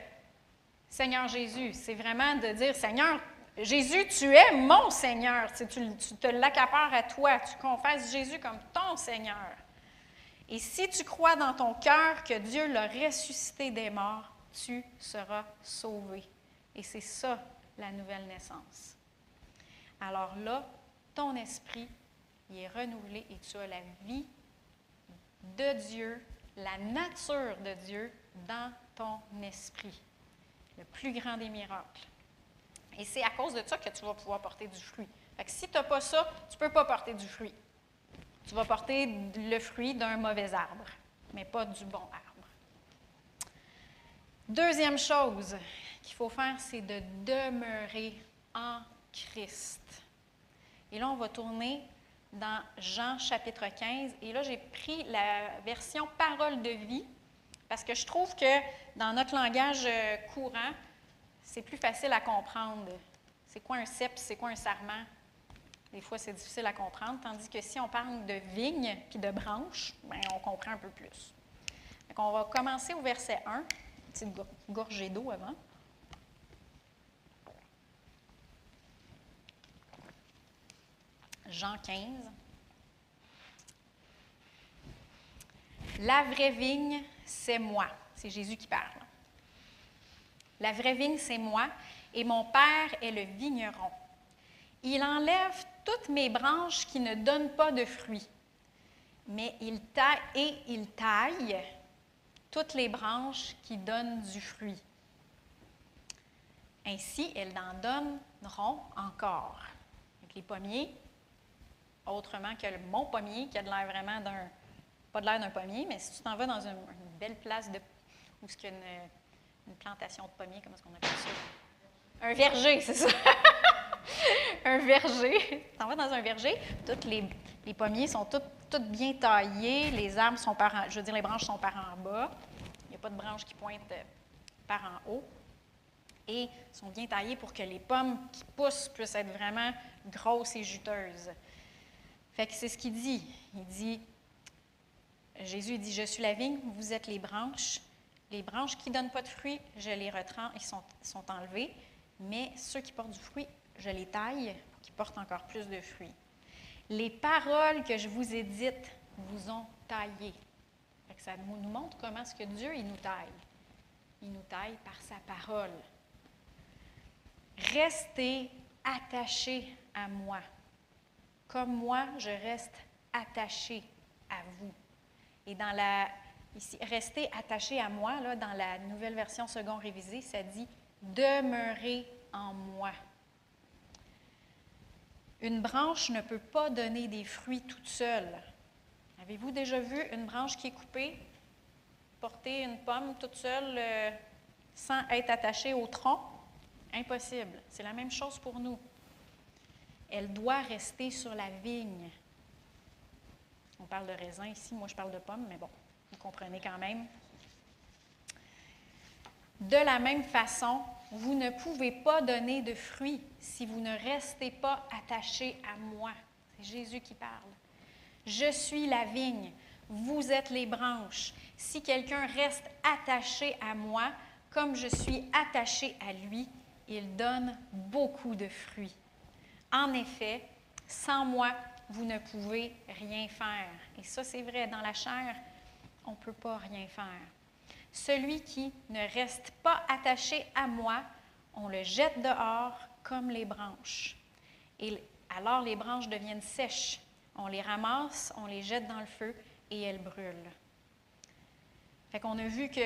Seigneur Jésus. C'est vraiment de dire, Seigneur, Jésus, tu es mon Seigneur. Tu, tu te l'accapares à toi. Tu confesses Jésus comme ton Seigneur. Et si tu crois dans ton cœur que Dieu l'a ressuscité des morts, tu seras sauvé. Et c'est ça, la nouvelle naissance. Alors là, ton esprit, il est renouvelé et tu as la vie de Dieu, la nature de Dieu dans ton esprit le plus grand des miracles. Et c'est à cause de ça que tu vas pouvoir porter du fruit. Fait que si tu n'as pas ça, tu ne peux pas porter du fruit. Tu vas porter le fruit d'un mauvais arbre, mais pas du bon arbre. Deuxième chose qu'il faut faire, c'est de demeurer en Christ. Et là, on va tourner dans Jean chapitre 15. Et là, j'ai pris la version parole de vie parce que je trouve que dans notre langage euh, courant, c'est plus facile à comprendre. C'est quoi un cep, c'est quoi un sarment? Des fois, c'est difficile à comprendre, tandis que si on parle de vigne puis de branches, bien, on comprend un peu plus. Donc, on va commencer au verset 1, une petite gorgée d'eau avant. Jean 15. La vraie vigne, c'est moi. C'est Jésus qui parle. La vraie vigne, c'est moi, et mon Père est le vigneron. Il enlève toutes mes branches qui ne donnent pas de fruits, mais il taille et il taille toutes les branches qui donnent du fruit. Ainsi, elles en donneront encore. les pommiers, autrement que le mon pommier, qui a de l'air vraiment d'un. pas de l'air d'un pommier, mais si tu t'en vas dans une, belle place de, où il y a une, plantation de pommiers, comment est-ce qu'on appelle ça? Un verger, c'est ça. *laughs* un verger. Tu t'en vas dans un verger, tous les, les pommiers sont tous bien taillés, les arbres sont par en, je veux dire, les branches sont par en bas. Il n'y a pas de branches qui pointent euh, par en haut. Et sont bien taillés pour que les pommes qui poussent puissent être vraiment grosses et juteuses. C'est ce qu'il dit. Il dit, Jésus dit, je suis la vigne, vous êtes les branches. Les branches qui ne donnent pas de fruits, je les retrends, ils sont, sont enlevés. Mais ceux qui portent du fruit, je les taille pour qu'ils portent encore plus de fruits. Les paroles que je vous ai dites vous ont taillé. Ça nous montre comment est-ce que Dieu il nous taille. Il nous taille par sa parole. Restez attachés à moi, comme moi je reste attaché à vous. Et dans la ici, restez attachés à moi, là, dans la nouvelle version second révisée, ça dit demeurez en moi. Une branche ne peut pas donner des fruits toute seule. Avez-vous déjà vu une branche qui est coupée porter une pomme toute seule euh, sans être attachée au tronc? Impossible. C'est la même chose pour nous. Elle doit rester sur la vigne. On parle de raisin ici, moi je parle de pomme, mais bon, vous comprenez quand même. De la même façon, vous ne pouvez pas donner de fruits si vous ne restez pas attachés à moi. C'est Jésus qui parle. Je suis la vigne, vous êtes les branches. Si quelqu'un reste attaché à moi, comme je suis attaché à lui, il donne beaucoup de fruits. En effet, sans moi, vous ne pouvez rien faire. Et ça, c'est vrai, dans la chair, on ne peut pas rien faire. Celui qui ne reste pas attaché à moi, on le jette dehors comme les branches. Et alors les branches deviennent sèches. On les ramasse, on les jette dans le feu et elles brûlent. Fait qu'on a vu que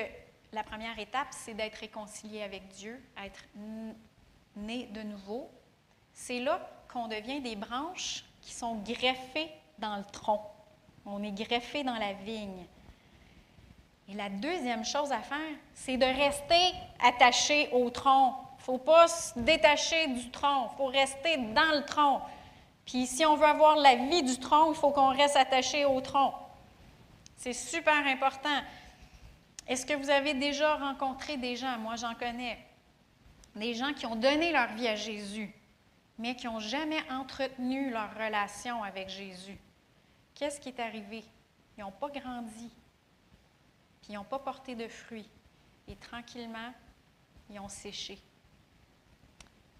la première étape, c'est d'être réconcilié avec Dieu, être né de nouveau. C'est là qu'on devient des branches qui sont greffées dans le tronc. On est greffé dans la vigne. Et la deuxième chose à faire, c'est de rester attaché au tronc. Il ne faut pas se détacher du tronc, il faut rester dans le tronc. Puis si on veut avoir la vie du tronc, il faut qu'on reste attaché au tronc. C'est super important. Est-ce que vous avez déjà rencontré des gens, moi j'en connais, des gens qui ont donné leur vie à Jésus, mais qui n'ont jamais entretenu leur relation avec Jésus? Qu'est-ce qui est arrivé? Ils n'ont pas grandi puis ils n'ont pas porté de fruits. Et tranquillement, ils ont séché.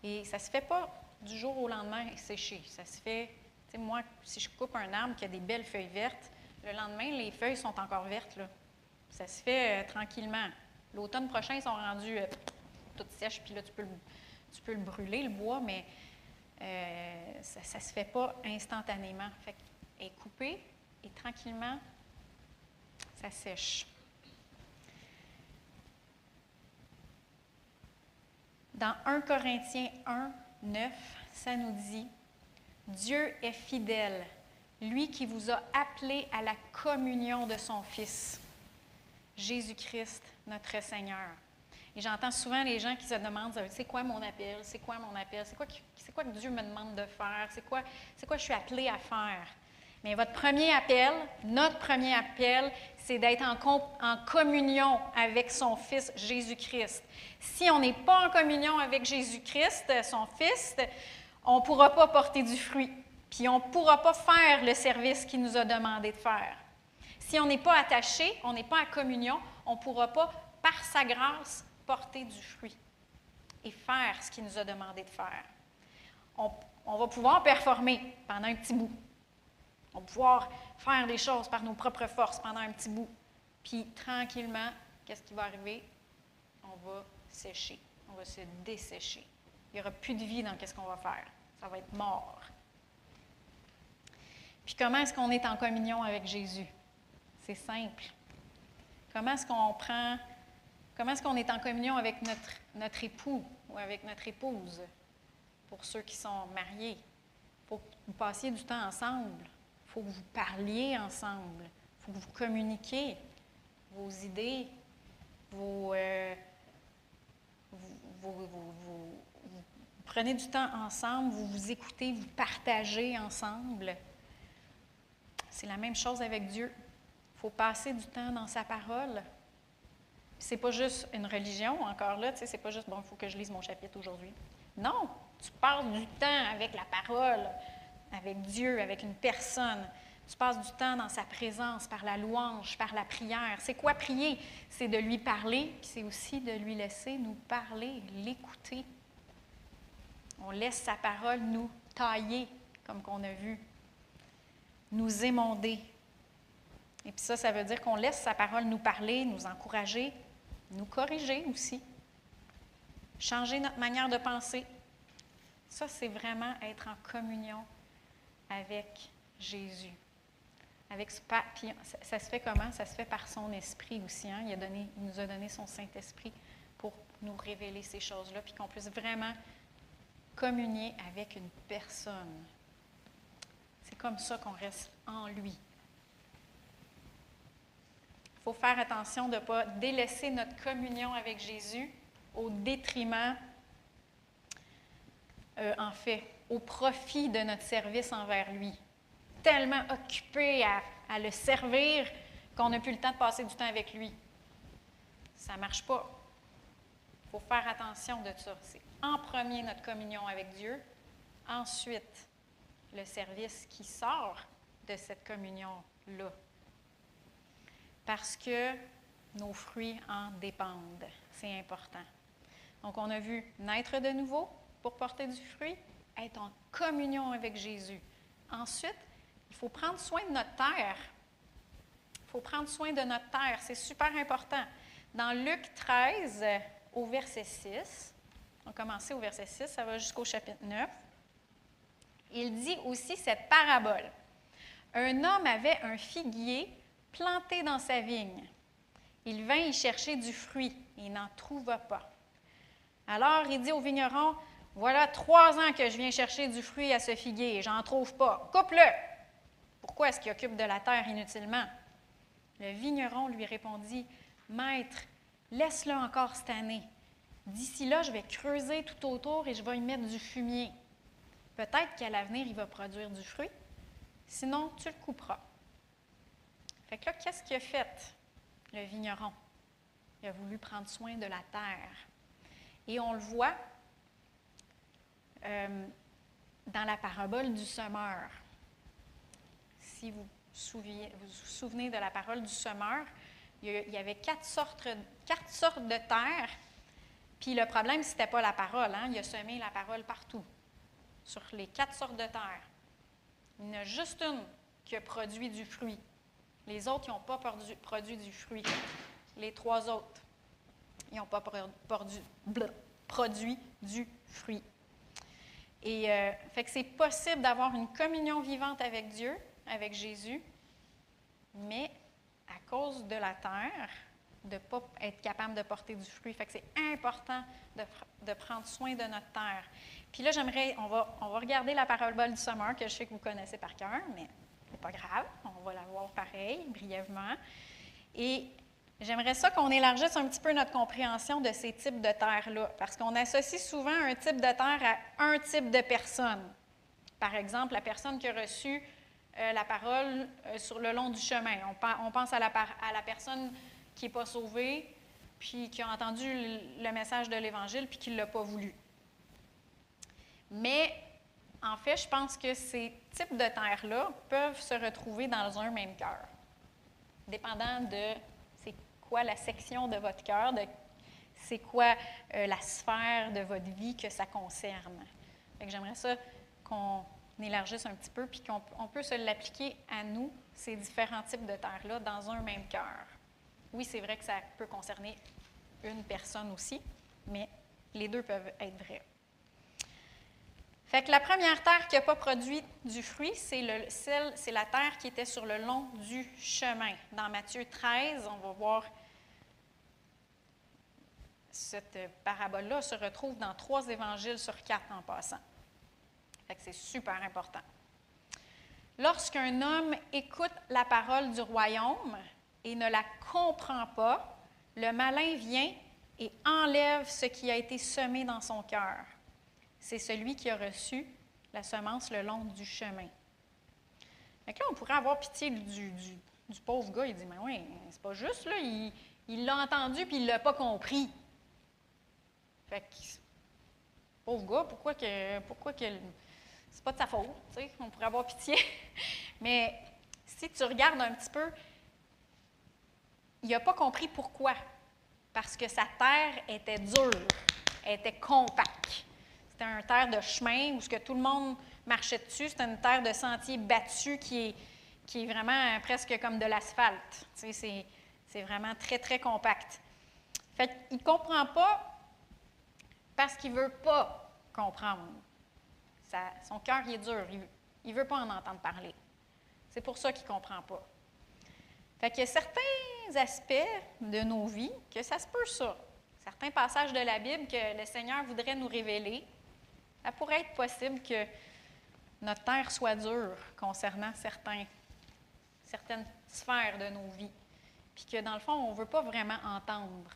Et ça ne se fait pas du jour au lendemain sécher. Ça se fait, tu sais, moi, si je coupe un arbre qui a des belles feuilles vertes, le lendemain, les feuilles sont encore vertes. Là. Ça se fait euh, tranquillement. L'automne prochain, ils sont rendus euh, toutes sèches, puis là, tu peux, tu peux le brûler, le bois, mais euh, ça ne se fait pas instantanément. Fait est coupé et tranquillement, ça sèche. Dans 1 Corinthiens 1, 9, ça nous dit, Dieu est fidèle, lui qui vous a appelé à la communion de son Fils, Jésus-Christ, notre Seigneur. Et j'entends souvent les gens qui se demandent, c'est quoi mon appel, c'est quoi mon appel, c'est quoi, quoi, que Dieu me demande de faire, c'est quoi, quoi je suis appelé à faire. Mais votre premier appel, notre premier appel, c'est d'être en, en, communion avec son Fils Jésus-Christ. Si on n'est pas en communion avec Jésus-Christ, son Fils, on ne pourra pas porter du fruit, puis on ne pourra pas faire le service qu'il nous a demandé de faire. Si on n'est pas attaché, on n'est pas en communion, on ne pourra pas, par sa grâce, porter du fruit et faire ce qu'il nous a demandé de faire. On, va pouvoir performer pendant un petit bout, on va pouvoir faire des choses par nos propres forces pendant un petit bout. Puis tranquillement, qu'est-ce qui va arriver? On va sécher, on va se dessécher. Il n'y aura plus de vie dans qu'est-ce qu'on va faire. Ça va être mort. Puis comment est-ce qu'on est en communion avec Jésus? C'est simple. Comment est-ce qu'on prend, comment est-ce qu'on est en communion avec notre, époux ou avec notre épouse, pour ceux qui sont mariés? faut que vous passiez du temps ensemble. Il faut que vous parliez ensemble. Il faut que vous communiquiez vos idées, euh, vous, vous- vous prenez du temps ensemble, vous vous écoutez, vous partagez ensemble. C'est la même chose avec Dieu. Il faut passer du temps dans sa parole. C'est pas juste une religion, encore là, tu sais, c'est pas juste, bon, il faut que je lise mon chapitre aujourd'hui. Non, tu passes du temps avec la parole, avec Dieu, avec une personne. Tu passes du temps dans sa présence, par la louange, par la prière. C'est quoi prier? C'est de lui parler, puis c'est aussi de lui laisser nous parler, l'écouter. On laisse sa parole nous tailler, comme qu'on a vu, nous émonder. Et puis ça, ça veut dire qu'on laisse sa parole nous parler, nous encourager, nous corriger aussi, changer notre manière de penser. Ça, c'est vraiment être en communion avec Jésus. Avec ce puis ça, ça se fait comment? Ça se fait par son esprit aussi. hein? Il, il nous a donné son Saint-Esprit pour nous révéler ces choses-là, puis qu'on puisse vraiment communier avec une personne. C'est comme ça qu'on reste en lui. Faut faire attention de ne pas délaisser notre communion avec Jésus au détriment, euh, en fait, au profit de notre service envers lui. Tellement occupé à, à le servir qu'on n'a plus le temps de passer du temps avec lui. Ça ne marche pas. Il faut faire attention de ça. C'est en premier notre communion avec Dieu, ensuite le service qui sort de cette communion-là. Parce que nos fruits en dépendent. C'est important. Donc, on a vu naître de nouveau pour porter du fruit, être en communion avec Jésus. Ensuite, il faut prendre soin de notre terre. Il faut prendre soin de notre terre. C'est super important. Dans Luc 13, euh, au verset 6, on va commencer au verset 6, ça va jusqu'au chapitre 9. Il dit aussi cette parabole. Un homme avait un figuier planté dans sa vigne. Il vint y chercher du fruit et n'en trouva pas. Alors il dit au vigneron, voilà trois ans que je viens chercher du fruit à ce figuier et j'en trouve pas. Coupe-le. Pourquoi est-ce qu'il occupe de la terre inutilement? Le vigneron lui répondit, Maître, laisse-le encore cette année. D'ici là, je vais creuser tout autour et je vais y mettre du fumier. Peut-être qu'à l'avenir, il va produire du fruit. Sinon, tu le couperas. Fait que là, qu'est-ce qu'il a fait, le vigneron? Il a voulu prendre soin de la terre. Et on le voit euh, dans la parabole du semeur. Si vous vous souvenez de la parole du semeur, il y avait quatre sortes, quatre sortes de terre. Puis le problème, ce n'était pas la parole. hein. Il a semé la parole partout, sur les quatre sortes de terre. Il y en a juste une qui a produit du fruit. Les autres, ils n'ont pas produit, produit du fruit. Les trois autres, ils n'ont pas pro- produit, produit du fruit. Et euh, fait que c'est possible d'avoir une communion vivante avec Dieu, avec Jésus, mais à cause de la terre, de ne pas être capable de porter du fruit. Fait que c'est important de, pr- de prendre soin de notre terre. Puis là, j'aimerais, on va, on va regarder la parabole du semeur, que je sais que vous connaissez par cœur, mais c'est pas grave, on va la voir pareil, brièvement. Et j'aimerais ça qu'on élargisse un petit peu notre compréhension de ces types de terres-là, parce qu'on associe souvent un type de terre à un type de personne. Par exemple, la personne qui a reçu euh, la parole euh, sur le long du chemin. On, pense à la, personne qui n'est pas sauvée, puis qui a entendu le message de l'Évangile, puis qui ne l'a pas voulu. Mais en fait, je pense que ces types de terres-là peuvent se retrouver dans un même cœur, dépendant de c'est quoi la section de votre cœur, de c'est quoi euh, la sphère de votre vie que ça concerne. J'aimerais ça qu'on élargisse un petit peu, puis qu'on on peut se l'appliquer à nous, ces différents types de terres-là, dans un même cœur. Oui, c'est vrai que ça peut concerner une personne aussi, mais les deux peuvent être vrais. Fait que la première terre qui n'a pas produit du fruit, c'est la terre qui était sur le long du chemin. Dans Matthieu 13, on va voir cette parabole-là se retrouve dans trois évangiles sur quatre en passant. c'est super important. Lorsqu'un homme écoute la parole du royaume et ne la comprend pas, le malin vient et enlève ce qui a été semé dans son cœur. C'est celui qui a reçu la semence le long du chemin. là, on pourrait avoir pitié du, pauvre gars. Il dit Mais oui, c'est pas juste, là. Il l'a entendu puis il l'a pas compris. Fait que, pauvre gars, pourquoi que. Pourquoi que c'est pas de sa faute, tu sais, on pourrait avoir pitié. *laughs* Mais si tu regardes un petit peu, il n'a pas compris pourquoi. Parce que sa terre était dure, elle était compacte. C'était un terre de chemin où ce que tout le monde marchait dessus. C'était une terre de sentier battu qui est, qui est vraiment presque comme de l'asphalte. Tu sais, c'est vraiment très, très compact. Fait qu'il ne comprend pas parce qu'il ne veut pas comprendre. son cœur est dur, il ne veut pas en entendre parler. C'est pour ça qu'il ne comprend pas. Fait qu'il y a certains aspects de nos vies que ça se peut ça. Certains passages de la Bible que le Seigneur voudrait nous révéler. Ça pourrait être possible que notre terre soit dure concernant certains, certaines sphères de nos vies. Puis que dans le fond, on ne veut pas vraiment entendre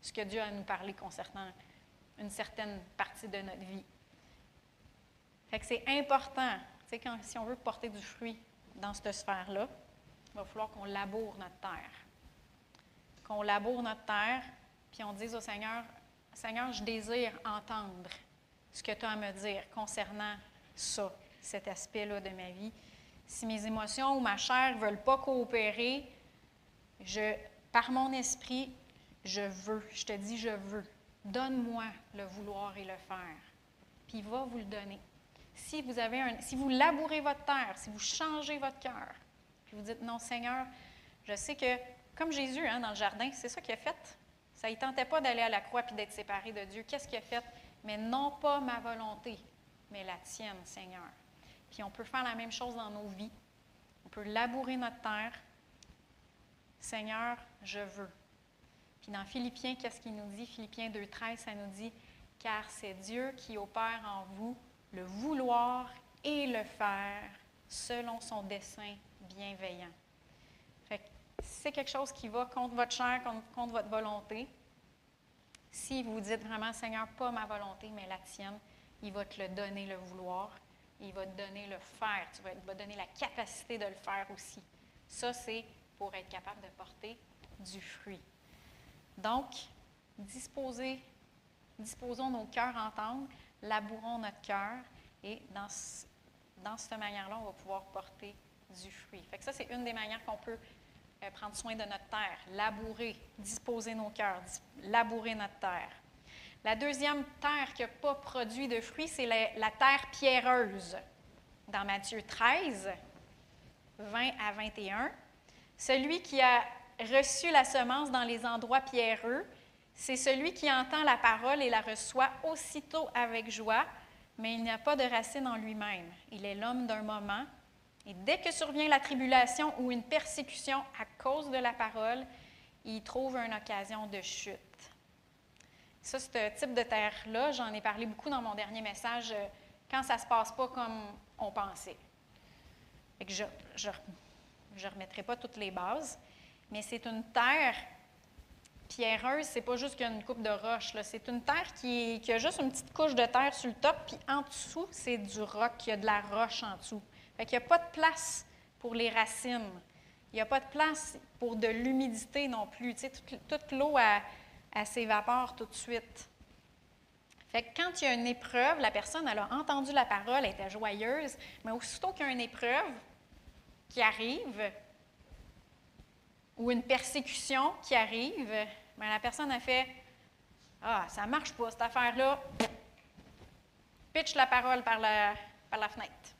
ce que Dieu a à nous parler concernant une certaine partie de notre vie. Fait que c'est important, quand, si on veut porter du fruit dans cette sphère-là, il va falloir qu'on laboure notre terre. Qu'on laboure notre terre, puis on dise au Seigneur, Seigneur, je désire entendre ce que tu as à me dire concernant ça, cet aspect-là de ma vie. Si mes émotions ou ma chair ne veulent pas coopérer, je, par mon esprit, je veux. Je te dis, je veux. Donne-moi le vouloir et le faire. Puis il va vous le donner. Si vous, avez un, si vous labourez votre terre, si vous changez votre cœur, puis vous dites, non Seigneur, je sais que, comme Jésus hein, dans le jardin, c'est ça qu'il a fait. Ça ne tentait pas d'aller à la croix puis d'être séparé de Dieu. Qu'est-ce qu'il a fait? Mais non pas ma volonté, mais la tienne, Seigneur. Puis on peut faire la même chose dans nos vies. On peut labourer notre terre. Seigneur, je veux. Puis dans Philippiens, qu'est-ce qu'il nous dit? Philippiens 2.13, ça nous dit, car c'est Dieu qui opère en vous le vouloir et le faire selon son dessein bienveillant. Fait que c'est quelque chose qui va contre votre chair, contre, votre volonté. Si vous dites vraiment, Seigneur, pas ma volonté, mais la tienne, il va te le donner, le vouloir. Il va te donner le faire. Tu vas, il va te donner la capacité de le faire aussi. Ça, c'est pour être capable de porter du fruit. Donc, disposons nos cœurs entendre, labourons notre cœur et dans, dans cette manière-là, on va pouvoir porter du fruit. Ça, c'est une des manières qu'on peut euh, prendre soin de notre terre, labourer, disposer nos cœurs, labourer notre terre. La deuxième terre qui n'a pas produit de fruits, c'est la, la, terre pierreuse. Dans Matthieu 13, 20 à 21, celui qui a reçu la semence dans les endroits pierreux, c'est celui qui entend la parole et la reçoit aussitôt avec joie, mais il n'y a pas de racine en lui-même. Il est l'homme d'un moment, et dès que survient la tribulation ou une persécution à cause de la parole, il trouve une occasion de chute. Ça, ce type de terre-là, j'en ai parlé beaucoup dans mon dernier message, euh, quand ça ne se passe pas comme on pensait. je ne remettrai pas toutes les bases, mais c'est une terre pierreuse, c'est pas juste qu'il y a une coupe de roche. C'est une terre qui, a juste une petite couche de terre sur le top, puis en dessous, c'est du roc, il y a de la roche en dessous. Fait qu'il n'y a pas de place pour les racines. Il n'y a pas de place pour de l'humidité non plus. Toute, l'eau, s'évapore tout de suite. Fait que quand il y a une épreuve, la personne, elle a entendu la parole, elle était joyeuse, mais aussitôt qu'il y a une épreuve qui arrive, ou une persécution qui arrive, bien, la personne a fait Ah, ça ne marche pas, cette affaire-là. Pitch la parole par la, par la fenêtre.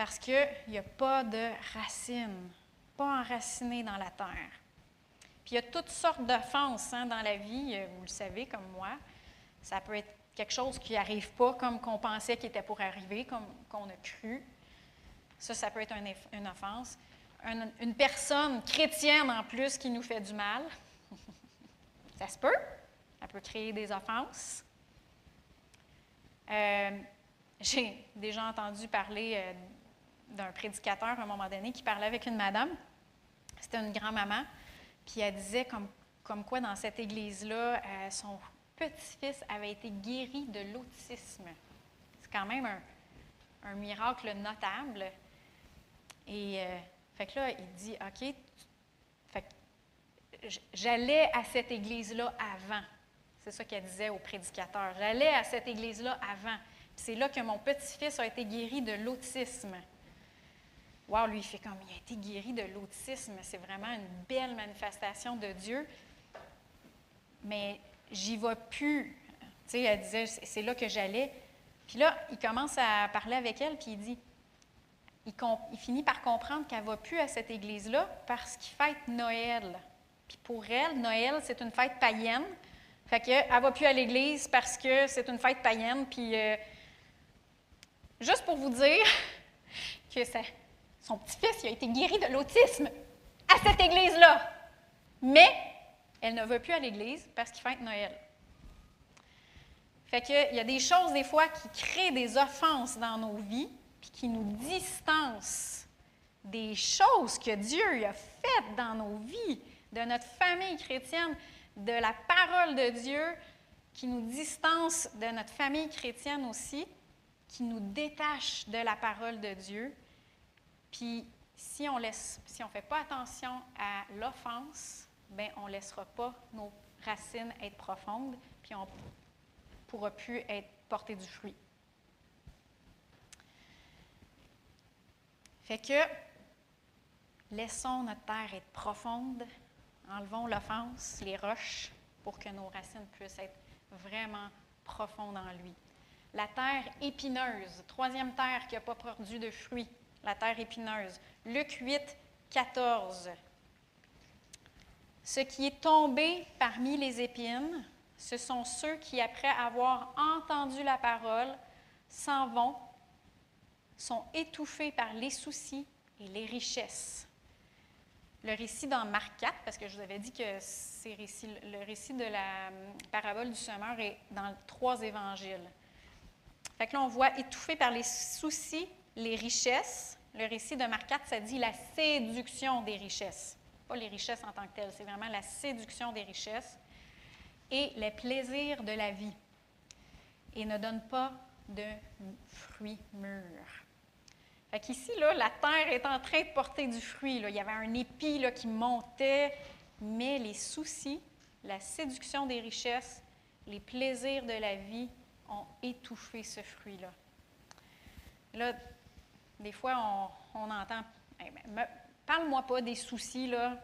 Parce qu'il n'y a pas de racines, pas enracinées dans la terre. Puis il y a toutes sortes d'offenses hein, dans la vie, euh, vous le savez comme moi. Ça peut être quelque chose qui n'arrive pas comme qu'on pensait qu'il était pour arriver, comme qu'on a cru. Ça, ça peut être une offense une personne chrétienne en plus qui nous fait du mal. *laughs* Ça se peut. Ça peut créer des offenses. Euh, *laughs* j'ai déjà entendu parler euh, d'un prédicateur à un moment donné qui parlait avec une madame. C'était une grand-maman. Puis elle disait comme, comme quoi dans cette église-là, euh, son petit-fils avait été guéri de l'autisme. C'est quand même un, un, miracle notable. Et fait que là, il dit, OK, fait j'allais à cette église-là avant. C'est ça qu'elle disait au prédicateur. J'allais à cette église-là avant. C'est là que mon petit-fils a été guéri de l'autisme. Wow, lui, il fait comme il a été guéri de l'autisme. C'est vraiment une belle manifestation de Dieu. Mais j'y vais plus. Tu sais, elle disait, c'est là que j'allais. Puis là, il commence à parler avec elle, puis il dit, il, finit par comprendre qu'elle ne va plus à cette église-là parce qu'il fête Noël. Puis pour elle, Noël, c'est une fête païenne. Fait qu'elle ne va plus à l'église parce que c'est une fête païenne. Puis euh, juste pour vous dire *laughs* que son petit-fils a été guéri de l'autisme à cette église-là. Mais elle ne va plus à l'église parce qu'il fête Noël. Fait qu'il y a des choses, des fois, qui créent des offenses dans nos vies, puis qui nous distancent des choses que Dieu a faites dans nos vies, de notre famille chrétienne de la parole de Dieu qui nous distance de notre famille chrétienne aussi, qui nous détache de la parole de Dieu. Puis si on laisse, si on fait pas attention à l'offense, ben on laissera pas nos racines être profondes, puis on pourra plus être porter du fruit. Fait que laissons notre terre être profonde, Enlevons l'offense, les roches, pour que nos racines puissent être vraiment profondes en lui. La terre épineuse, troisième terre qui n'a pas produit de fruits, la terre épineuse. Luc 8, 14. Ce qui est tombé parmi les épines, ce sont ceux qui, après avoir entendu la parole, s'en vont, sont étouffés par les soucis et les richesses le récit dans Marc 4, parce que je vous avais dit que le récit de la hum, parabole du semeur est dans trois évangiles. Fait que là, on voit étouffé par les soucis, les richesses. Le récit de 4, ça dit la séduction des richesses. Pas les richesses en tant que telles, c'est vraiment la séduction des richesses et les plaisirs de la vie. Et ne donne pas de fruits mûrs. Fait qu'ici, là, la terre est en train de porter du fruit. Il y avait un épi là, qui montait, mais les soucis, la séduction des richesses, les plaisirs de la vie ont étouffé ce fruit-là. Là, des fois, on, entend Parle-moi pas des soucis, là.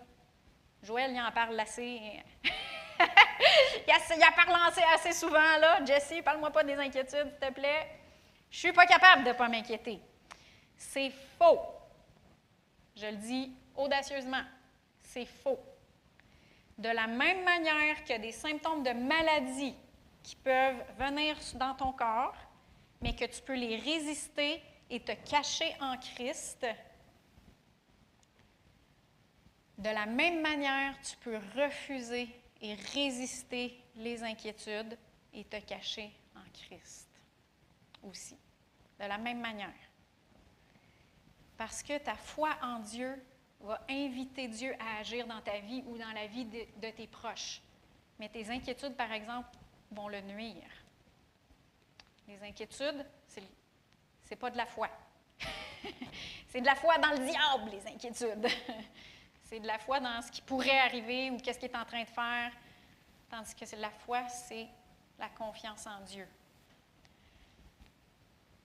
Joël, il en parle assez. *laughs* il, en parle assez, assez souvent, là. Jesse, parle-moi pas des inquiétudes, s'il te plaît. Je suis pas capable de ne pas m'inquiéter. C'est faux. Je le dis audacieusement, c'est faux. De la même manière que des symptômes de maladie qui peuvent venir dans ton corps, mais que tu peux les résister et te cacher en Christ, de la même manière, tu peux refuser et résister les inquiétudes et te cacher en Christ aussi. De la même manière. Parce que ta foi en Dieu va inviter Dieu à agir dans ta vie ou dans la vie de, tes proches. Mais tes inquiétudes, par exemple, vont le nuire. Les inquiétudes, ce n'est pas de la foi. *laughs* c'est de la foi dans le diable, les inquiétudes. *laughs* c'est de la foi dans ce qui pourrait arriver ou qu'est-ce qu'il est en train de faire. Tandis que c'est la foi, c'est la confiance en Dieu.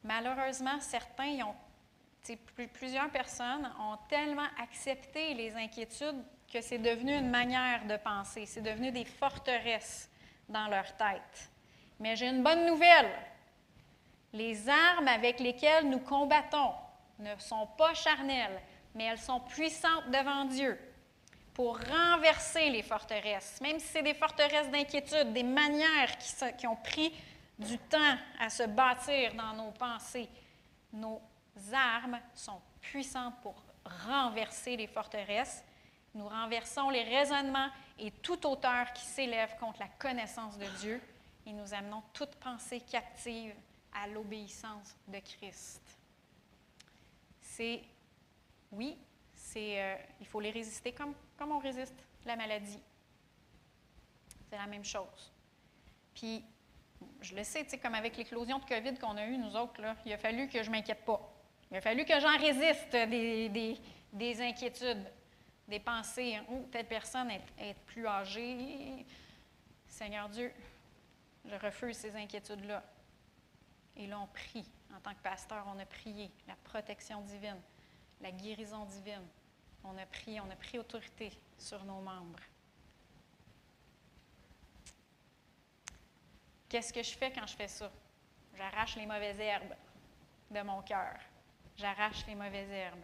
Malheureusement, certains ont plusieurs personnes ont tellement accepté les inquiétudes que c'est devenu une manière de penser, c'est devenu des forteresses dans leur tête. Mais j'ai une bonne nouvelle. Les armes avec lesquelles nous combattons ne sont pas charnelles, mais elles sont puissantes devant Dieu pour renverser les forteresses, même si c'est des forteresses d'inquiétude, des manières qui, ont pris du temps à se bâtir dans nos pensées. Nos armes sont puissantes pour renverser les forteresses. Nous renversons les raisonnements et toute hauteur qui s'élève contre la connaissance de Dieu et nous amenons toute pensée captive à l'obéissance de Christ. C'est, oui, c'est, euh, il faut les résister comme, comme on résiste la maladie. C'est la même chose. Puis, je le sais, tu sais, comme avec l'éclosion de COVID qu'on a eue, nous autres, là, il a fallu que je ne m'inquiète pas. Il a fallu que j'en résiste des, des, des, inquiétudes, des pensées. Hein. Oh, telle personne est, est plus âgée. Seigneur Dieu, je refuse ces inquiétudes-là. Et là, on prie. En tant que pasteur, on a prié la protection divine, la guérison divine. On a prié, on a pris autorité sur nos membres. Qu'est-ce que je fais quand je fais ça? J'arrache les mauvaises herbes de mon cœur. J'arrache les mauvaises herbes.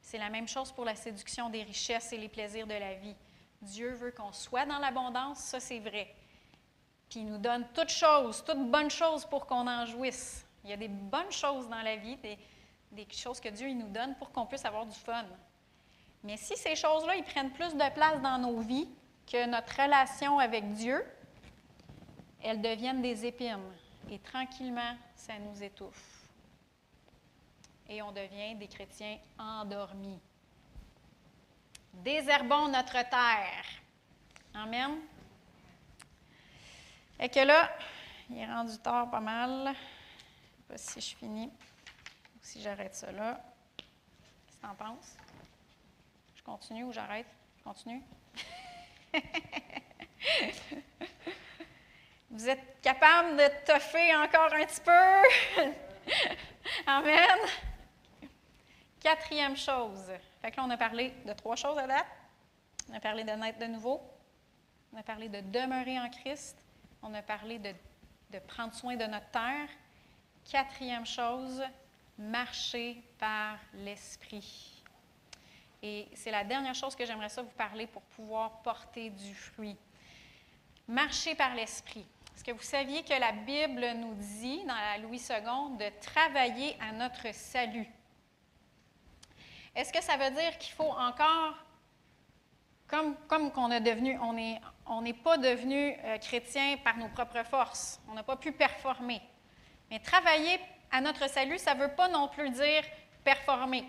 C'est la même chose pour la séduction des richesses et les plaisirs de la vie. Dieu veut qu'on soit dans l'abondance, ça c'est vrai. Puis il nous donne toutes choses, toutes bonnes choses pour qu'on en jouisse. Il y a des bonnes choses dans la vie, des, choses que Dieu il nous donne pour qu'on puisse avoir du fun. Mais si ces choses-là, ils prennent plus de place dans nos vies que notre relation avec Dieu, elles deviennent des épines. Et tranquillement, ça nous étouffe. Et on devient des chrétiens endormis. Désherbons notre terre. Amen. Et que là, il est rendu tard pas mal. Je ne sais pas si je finis ou si j'arrête ça là. Qu'est-ce que tu en penses? Je continue ou j'arrête? Je continue? *laughs* Vous êtes capable de toffer encore un petit peu? *laughs* Amen. Quatrième chose. Fait que là, on a parlé de trois choses à date. On a parlé de naître de nouveau. On a parlé de demeurer en Christ. On a parlé de, de prendre soin de notre terre. Quatrième chose, marcher par l'Esprit. Et c'est la dernière chose que j'aimerais ça vous parler pour pouvoir porter du fruit. Marcher par l'Esprit. Est-ce que vous saviez que la Bible nous dit, dans la Louis II, de travailler à notre salut? Est-ce que ça veut dire qu'il faut encore, comme, comme qu'on a devenu, on n'est on pas devenu euh, chrétien par nos propres forces, on n'a pas pu performer. Mais travailler à notre salut, ça ne veut pas non plus dire performer.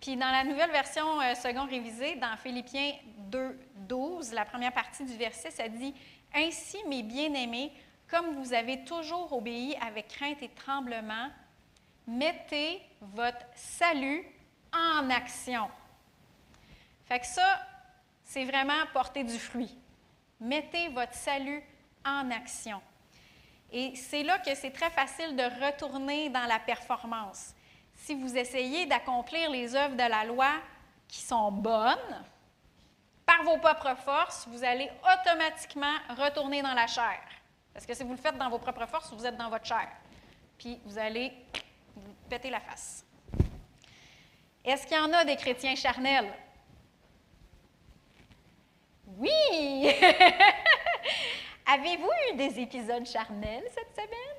Puis dans la nouvelle version euh, second révisée, dans Philippiens 2, 12, la première partie du verset, ça dit ainsi, mes bien-aimés, comme vous avez toujours obéi avec crainte et tremblement, mettez votre salut en action. Fait que ça, c'est vraiment porter du fruit. Mettez votre salut en action. Et c'est là que c'est très facile de retourner dans la performance. Si vous essayez d'accomplir les œuvres de la loi qui sont bonnes, par vos propres forces, vous allez automatiquement retourner dans la chair. Parce que si vous le faites dans vos propres forces, vous êtes dans votre chair. Puis vous allez vous péter la face. Est-ce qu'il y en a des chrétiens charnels? Oui! *laughs* Avez-vous eu des épisodes charnels cette semaine?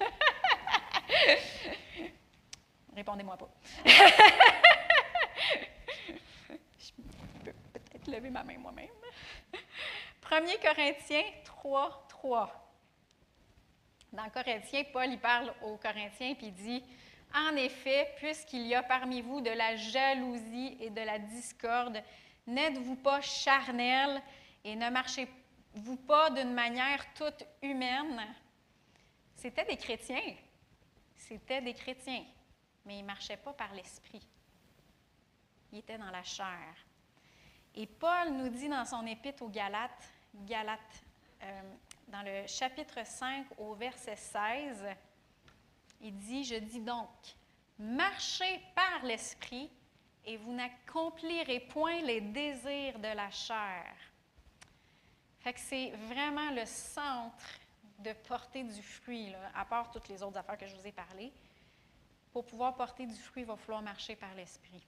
*laughs* Répondez-moi pas. *laughs* lever ma main moi-même. 1 Corinthiens 3, 3. Dans Corinthiens, Paul il parle aux Corinthiens puis il dit En effet, puisqu'il y a parmi vous de la jalousie et de la discorde, n'êtes-vous pas charnel et ne marchez-vous pas d'une manière toute humaine? C'était des chrétiens. C'était des chrétiens, mais ils ne marchaient pas par l'esprit. Ils étaient dans la chair. Et Paul nous dit dans son épître aux Galates, Galates euh, dans le chapitre 5 au verset 16, il dit, je dis donc, marchez par l'Esprit et vous n'accomplirez point les désirs de la chair. C'est vraiment le centre de porter du fruit, à part toutes les autres affaires que je vous ai parlé. Pour pouvoir porter du fruit, il va falloir marcher par l'Esprit.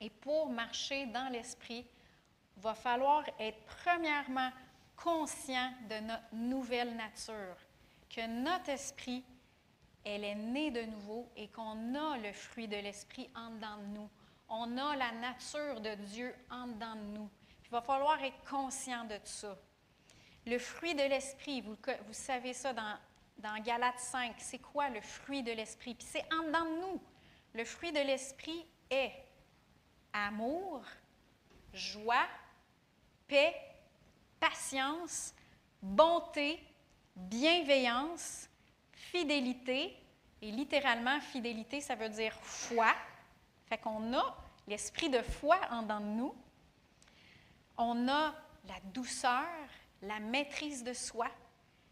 Et pour marcher dans l'esprit, il va falloir être premièrement conscient de notre nouvelle nature, que notre esprit, elle est née de nouveau et qu'on a le fruit de l'esprit en dedans de nous. On a la nature de Dieu en dedans de nous. il va falloir être conscient de ça. Le fruit de l'esprit, vous, savez ça dans dans Galates 5, c'est quoi le fruit de l'esprit? Puis c'est en dedans de nous. Le fruit de l'esprit est amour, joie, paix, patience, bonté, bienveillance, fidélité. Et littéralement, fidélité, ça veut dire foi. Fait qu'on a l'esprit de foi en nous. On a la douceur, la maîtrise de soi.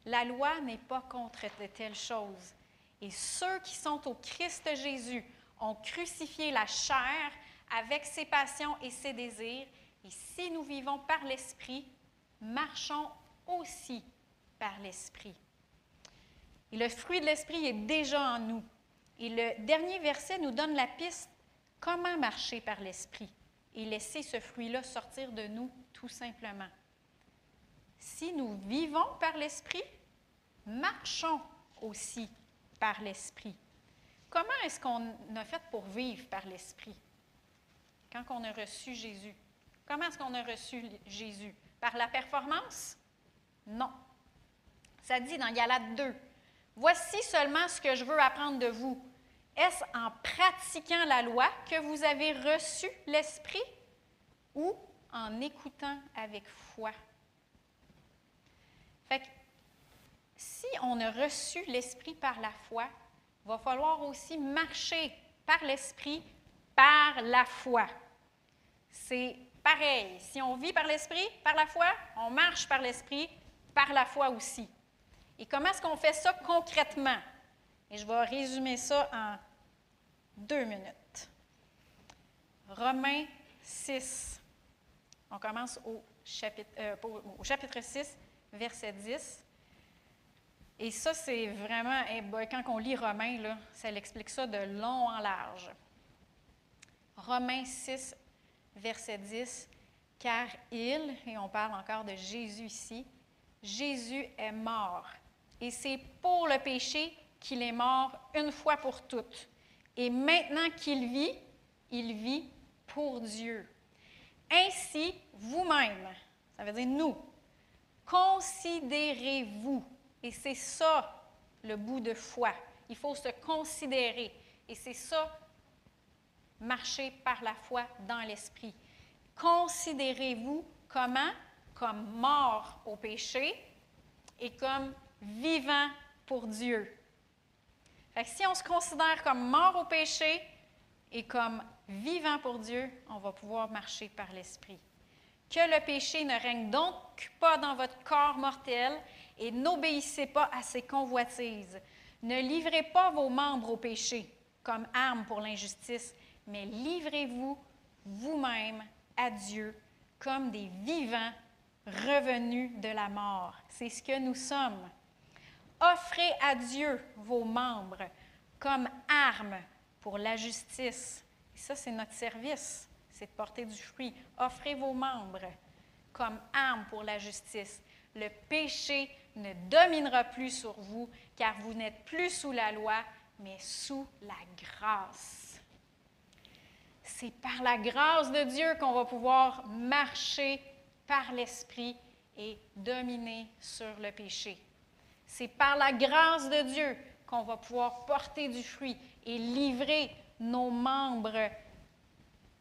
La loi n'est pas contre de telles choses. Et ceux qui sont au Christ Jésus ont crucifié la chair avec ses passions et ses désirs. Et si nous vivons par l'Esprit, marchons aussi par l'Esprit. Et le fruit de l'Esprit est déjà en nous. Et le dernier verset nous donne la piste comment marcher par l'Esprit et laisser ce fruit-là sortir de nous tout simplement. Si nous vivons par l'Esprit, marchons aussi par l'Esprit. Comment est-ce qu'on a fait pour vivre par l'Esprit? Quand on a reçu Jésus? Comment est-ce qu'on a reçu Jésus? Par la performance? Non. Ça dit dans Galates 2, Voici seulement ce que je veux apprendre de vous. Est-ce en pratiquant la loi que vous avez reçu l'Esprit ou en écoutant avec foi? Fait que, si on a reçu l'Esprit par la foi, il va falloir aussi marcher par l'Esprit, par la foi. C'est pareil. Si on vit par l'Esprit, par la foi, on marche par l'Esprit, par la foi aussi. Et comment est-ce qu'on fait ça concrètement? Et je vais résumer ça en deux minutes. Romains 6. On commence au chapitre, euh, au chapitre 6, verset 10. Et ça, c'est vraiment, eh quand on lit Romains, là, ça l'explique ça de long en large. Romains 6, verset 10. Car il, et on parle encore de Jésus ici, Jésus est mort et c'est pour le péché qu'il est mort une fois pour toutes. Et maintenant qu'il vit, il vit pour Dieu. Ainsi, vous-même, ça veut dire nous, considérez-vous. Et c'est ça le bout de foi. Il faut se considérer. Et c'est ça, marcher par la foi dans l'esprit. Considérez-vous comment? Comme mort au péché et comme vivant pour Dieu. si on se considère comme mort au péché et comme vivant pour Dieu, on va pouvoir marcher par l'Esprit. Que le péché ne règne donc pas dans votre corps mortel et n'obéissez pas à ses convoitises. Ne livrez pas vos membres au péché comme armes pour l'injustice, mais livrez-vous vous-même à Dieu comme des vivants revenus de la mort. C'est ce que nous sommes. Offrez à Dieu vos membres comme armes pour la justice. Et ça, c'est notre service, c'est de porter du fruit. Offrez vos membres comme armes pour la justice. Le péché ne dominera plus sur vous, car vous n'êtes plus sous la loi, mais sous la grâce. C'est par la grâce de Dieu qu'on va pouvoir marcher par l'Esprit et dominer sur le péché. C'est par la grâce de Dieu qu'on va pouvoir porter du fruit et livrer nos membres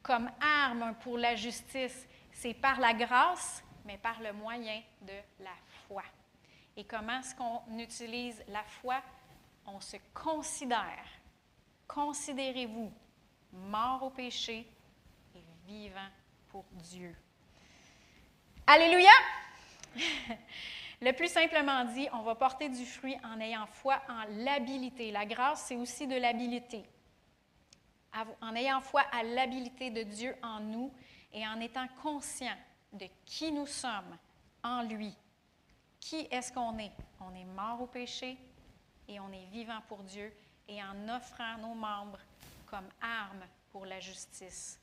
comme armes pour la justice. C'est par la grâce, mais par le moyen de la foi. Et comment est-ce qu'on utilise la foi? On se considère. Considérez-vous mort au péché et vivant pour Dieu. Alléluia! *laughs* Le plus simplement dit, on va porter du fruit en ayant foi en l'habilité. La grâce, c'est aussi de l'habilité. En ayant foi à l'habilité de Dieu en nous et en étant conscient de qui nous sommes en lui. Qui est-ce qu'on est? On est mort au péché et on est vivant pour Dieu et en offrant nos membres comme armes pour la justice.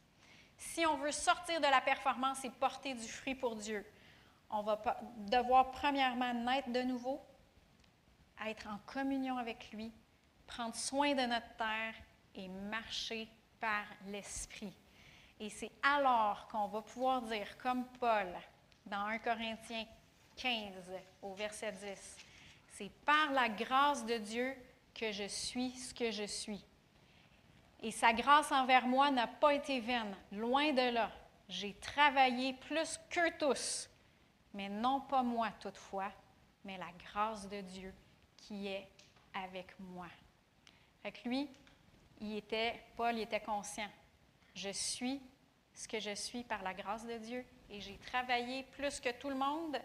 Si on veut sortir de la performance et porter du fruit pour Dieu, on va devoir premièrement naître de nouveau, être en communion avec lui, prendre soin de notre terre et marcher par l'Esprit. Et c'est alors qu'on va pouvoir dire, comme Paul, dans 1 Corinthiens 15, au verset 10, C'est par la grâce de Dieu que je suis ce que je suis. Et sa grâce envers moi n'a pas été vaine, loin de là. J'ai travaillé plus qu'eux tous, mais non pas moi toutefois, mais la grâce de Dieu qui est avec moi. Avec lui, il était, Paul il était conscient. Je suis ce que je suis par la grâce de Dieu et j'ai travaillé plus que tout le monde,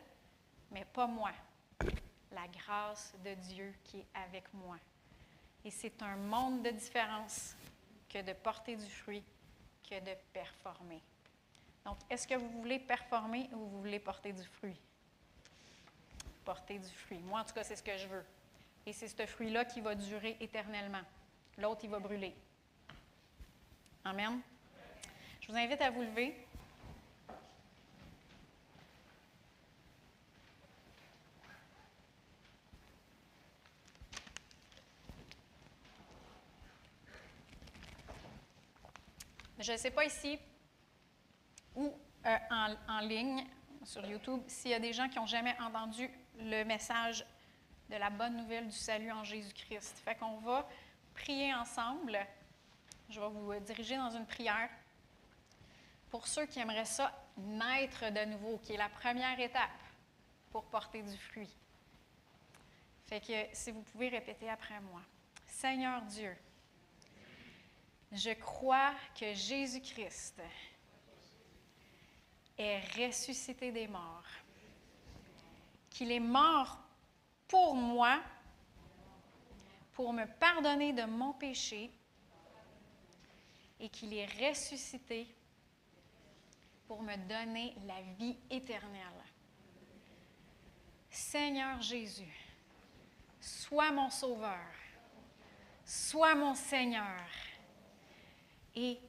mais pas moi. La grâce de Dieu qui est avec moi. Et c'est un monde de différence que de porter du fruit, que de performer. Donc, est-ce que vous voulez performer ou vous voulez porter du fruit? Porter du fruit. Moi, en tout cas, c'est ce que je veux. Et c'est ce fruit-là qui va durer éternellement. L'autre, il va brûler. Amen. Je vous invite à vous lever. Je ne sais pas ici ou euh, en, ligne sur YouTube s'il y a des gens qui n'ont jamais entendu le message de la bonne nouvelle du salut en Jésus-Christ. Fait qu'on va prier ensemble. Je vais vous diriger dans une prière pour ceux qui aimeraient ça naître de nouveau, qui est la première étape pour porter du fruit. Fait que si vous pouvez répéter après moi. Seigneur Dieu, je crois que Jésus-Christ est ressuscité des morts, qu'il est mort pour moi, pour me pardonner de mon péché, et qu'il est ressuscité pour me donner la vie éternelle. Seigneur Jésus, sois mon sauveur, sois mon Seigneur et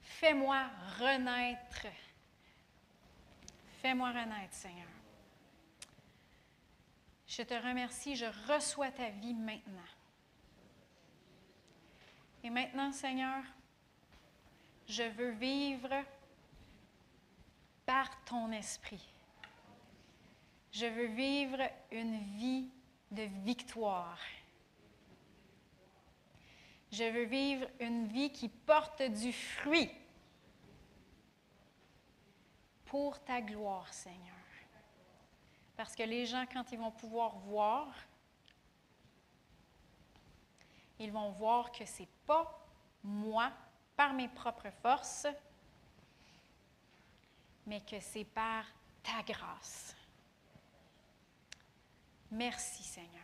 fais-moi renaître. Fais-moi renaître, Seigneur. Je te remercie, je reçois ta vie maintenant. Et maintenant, Seigneur, je veux vivre par ton esprit. Je veux vivre une vie de victoire. Je veux vivre une vie qui porte du fruit pour ta gloire, Seigneur. Parce que les gens, quand ils vont pouvoir voir, ils vont voir que ce n'est pas moi, par mes propres forces, mais que c'est par ta grâce. Merci Seigneur.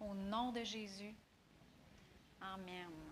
Au nom de Jésus. Amen.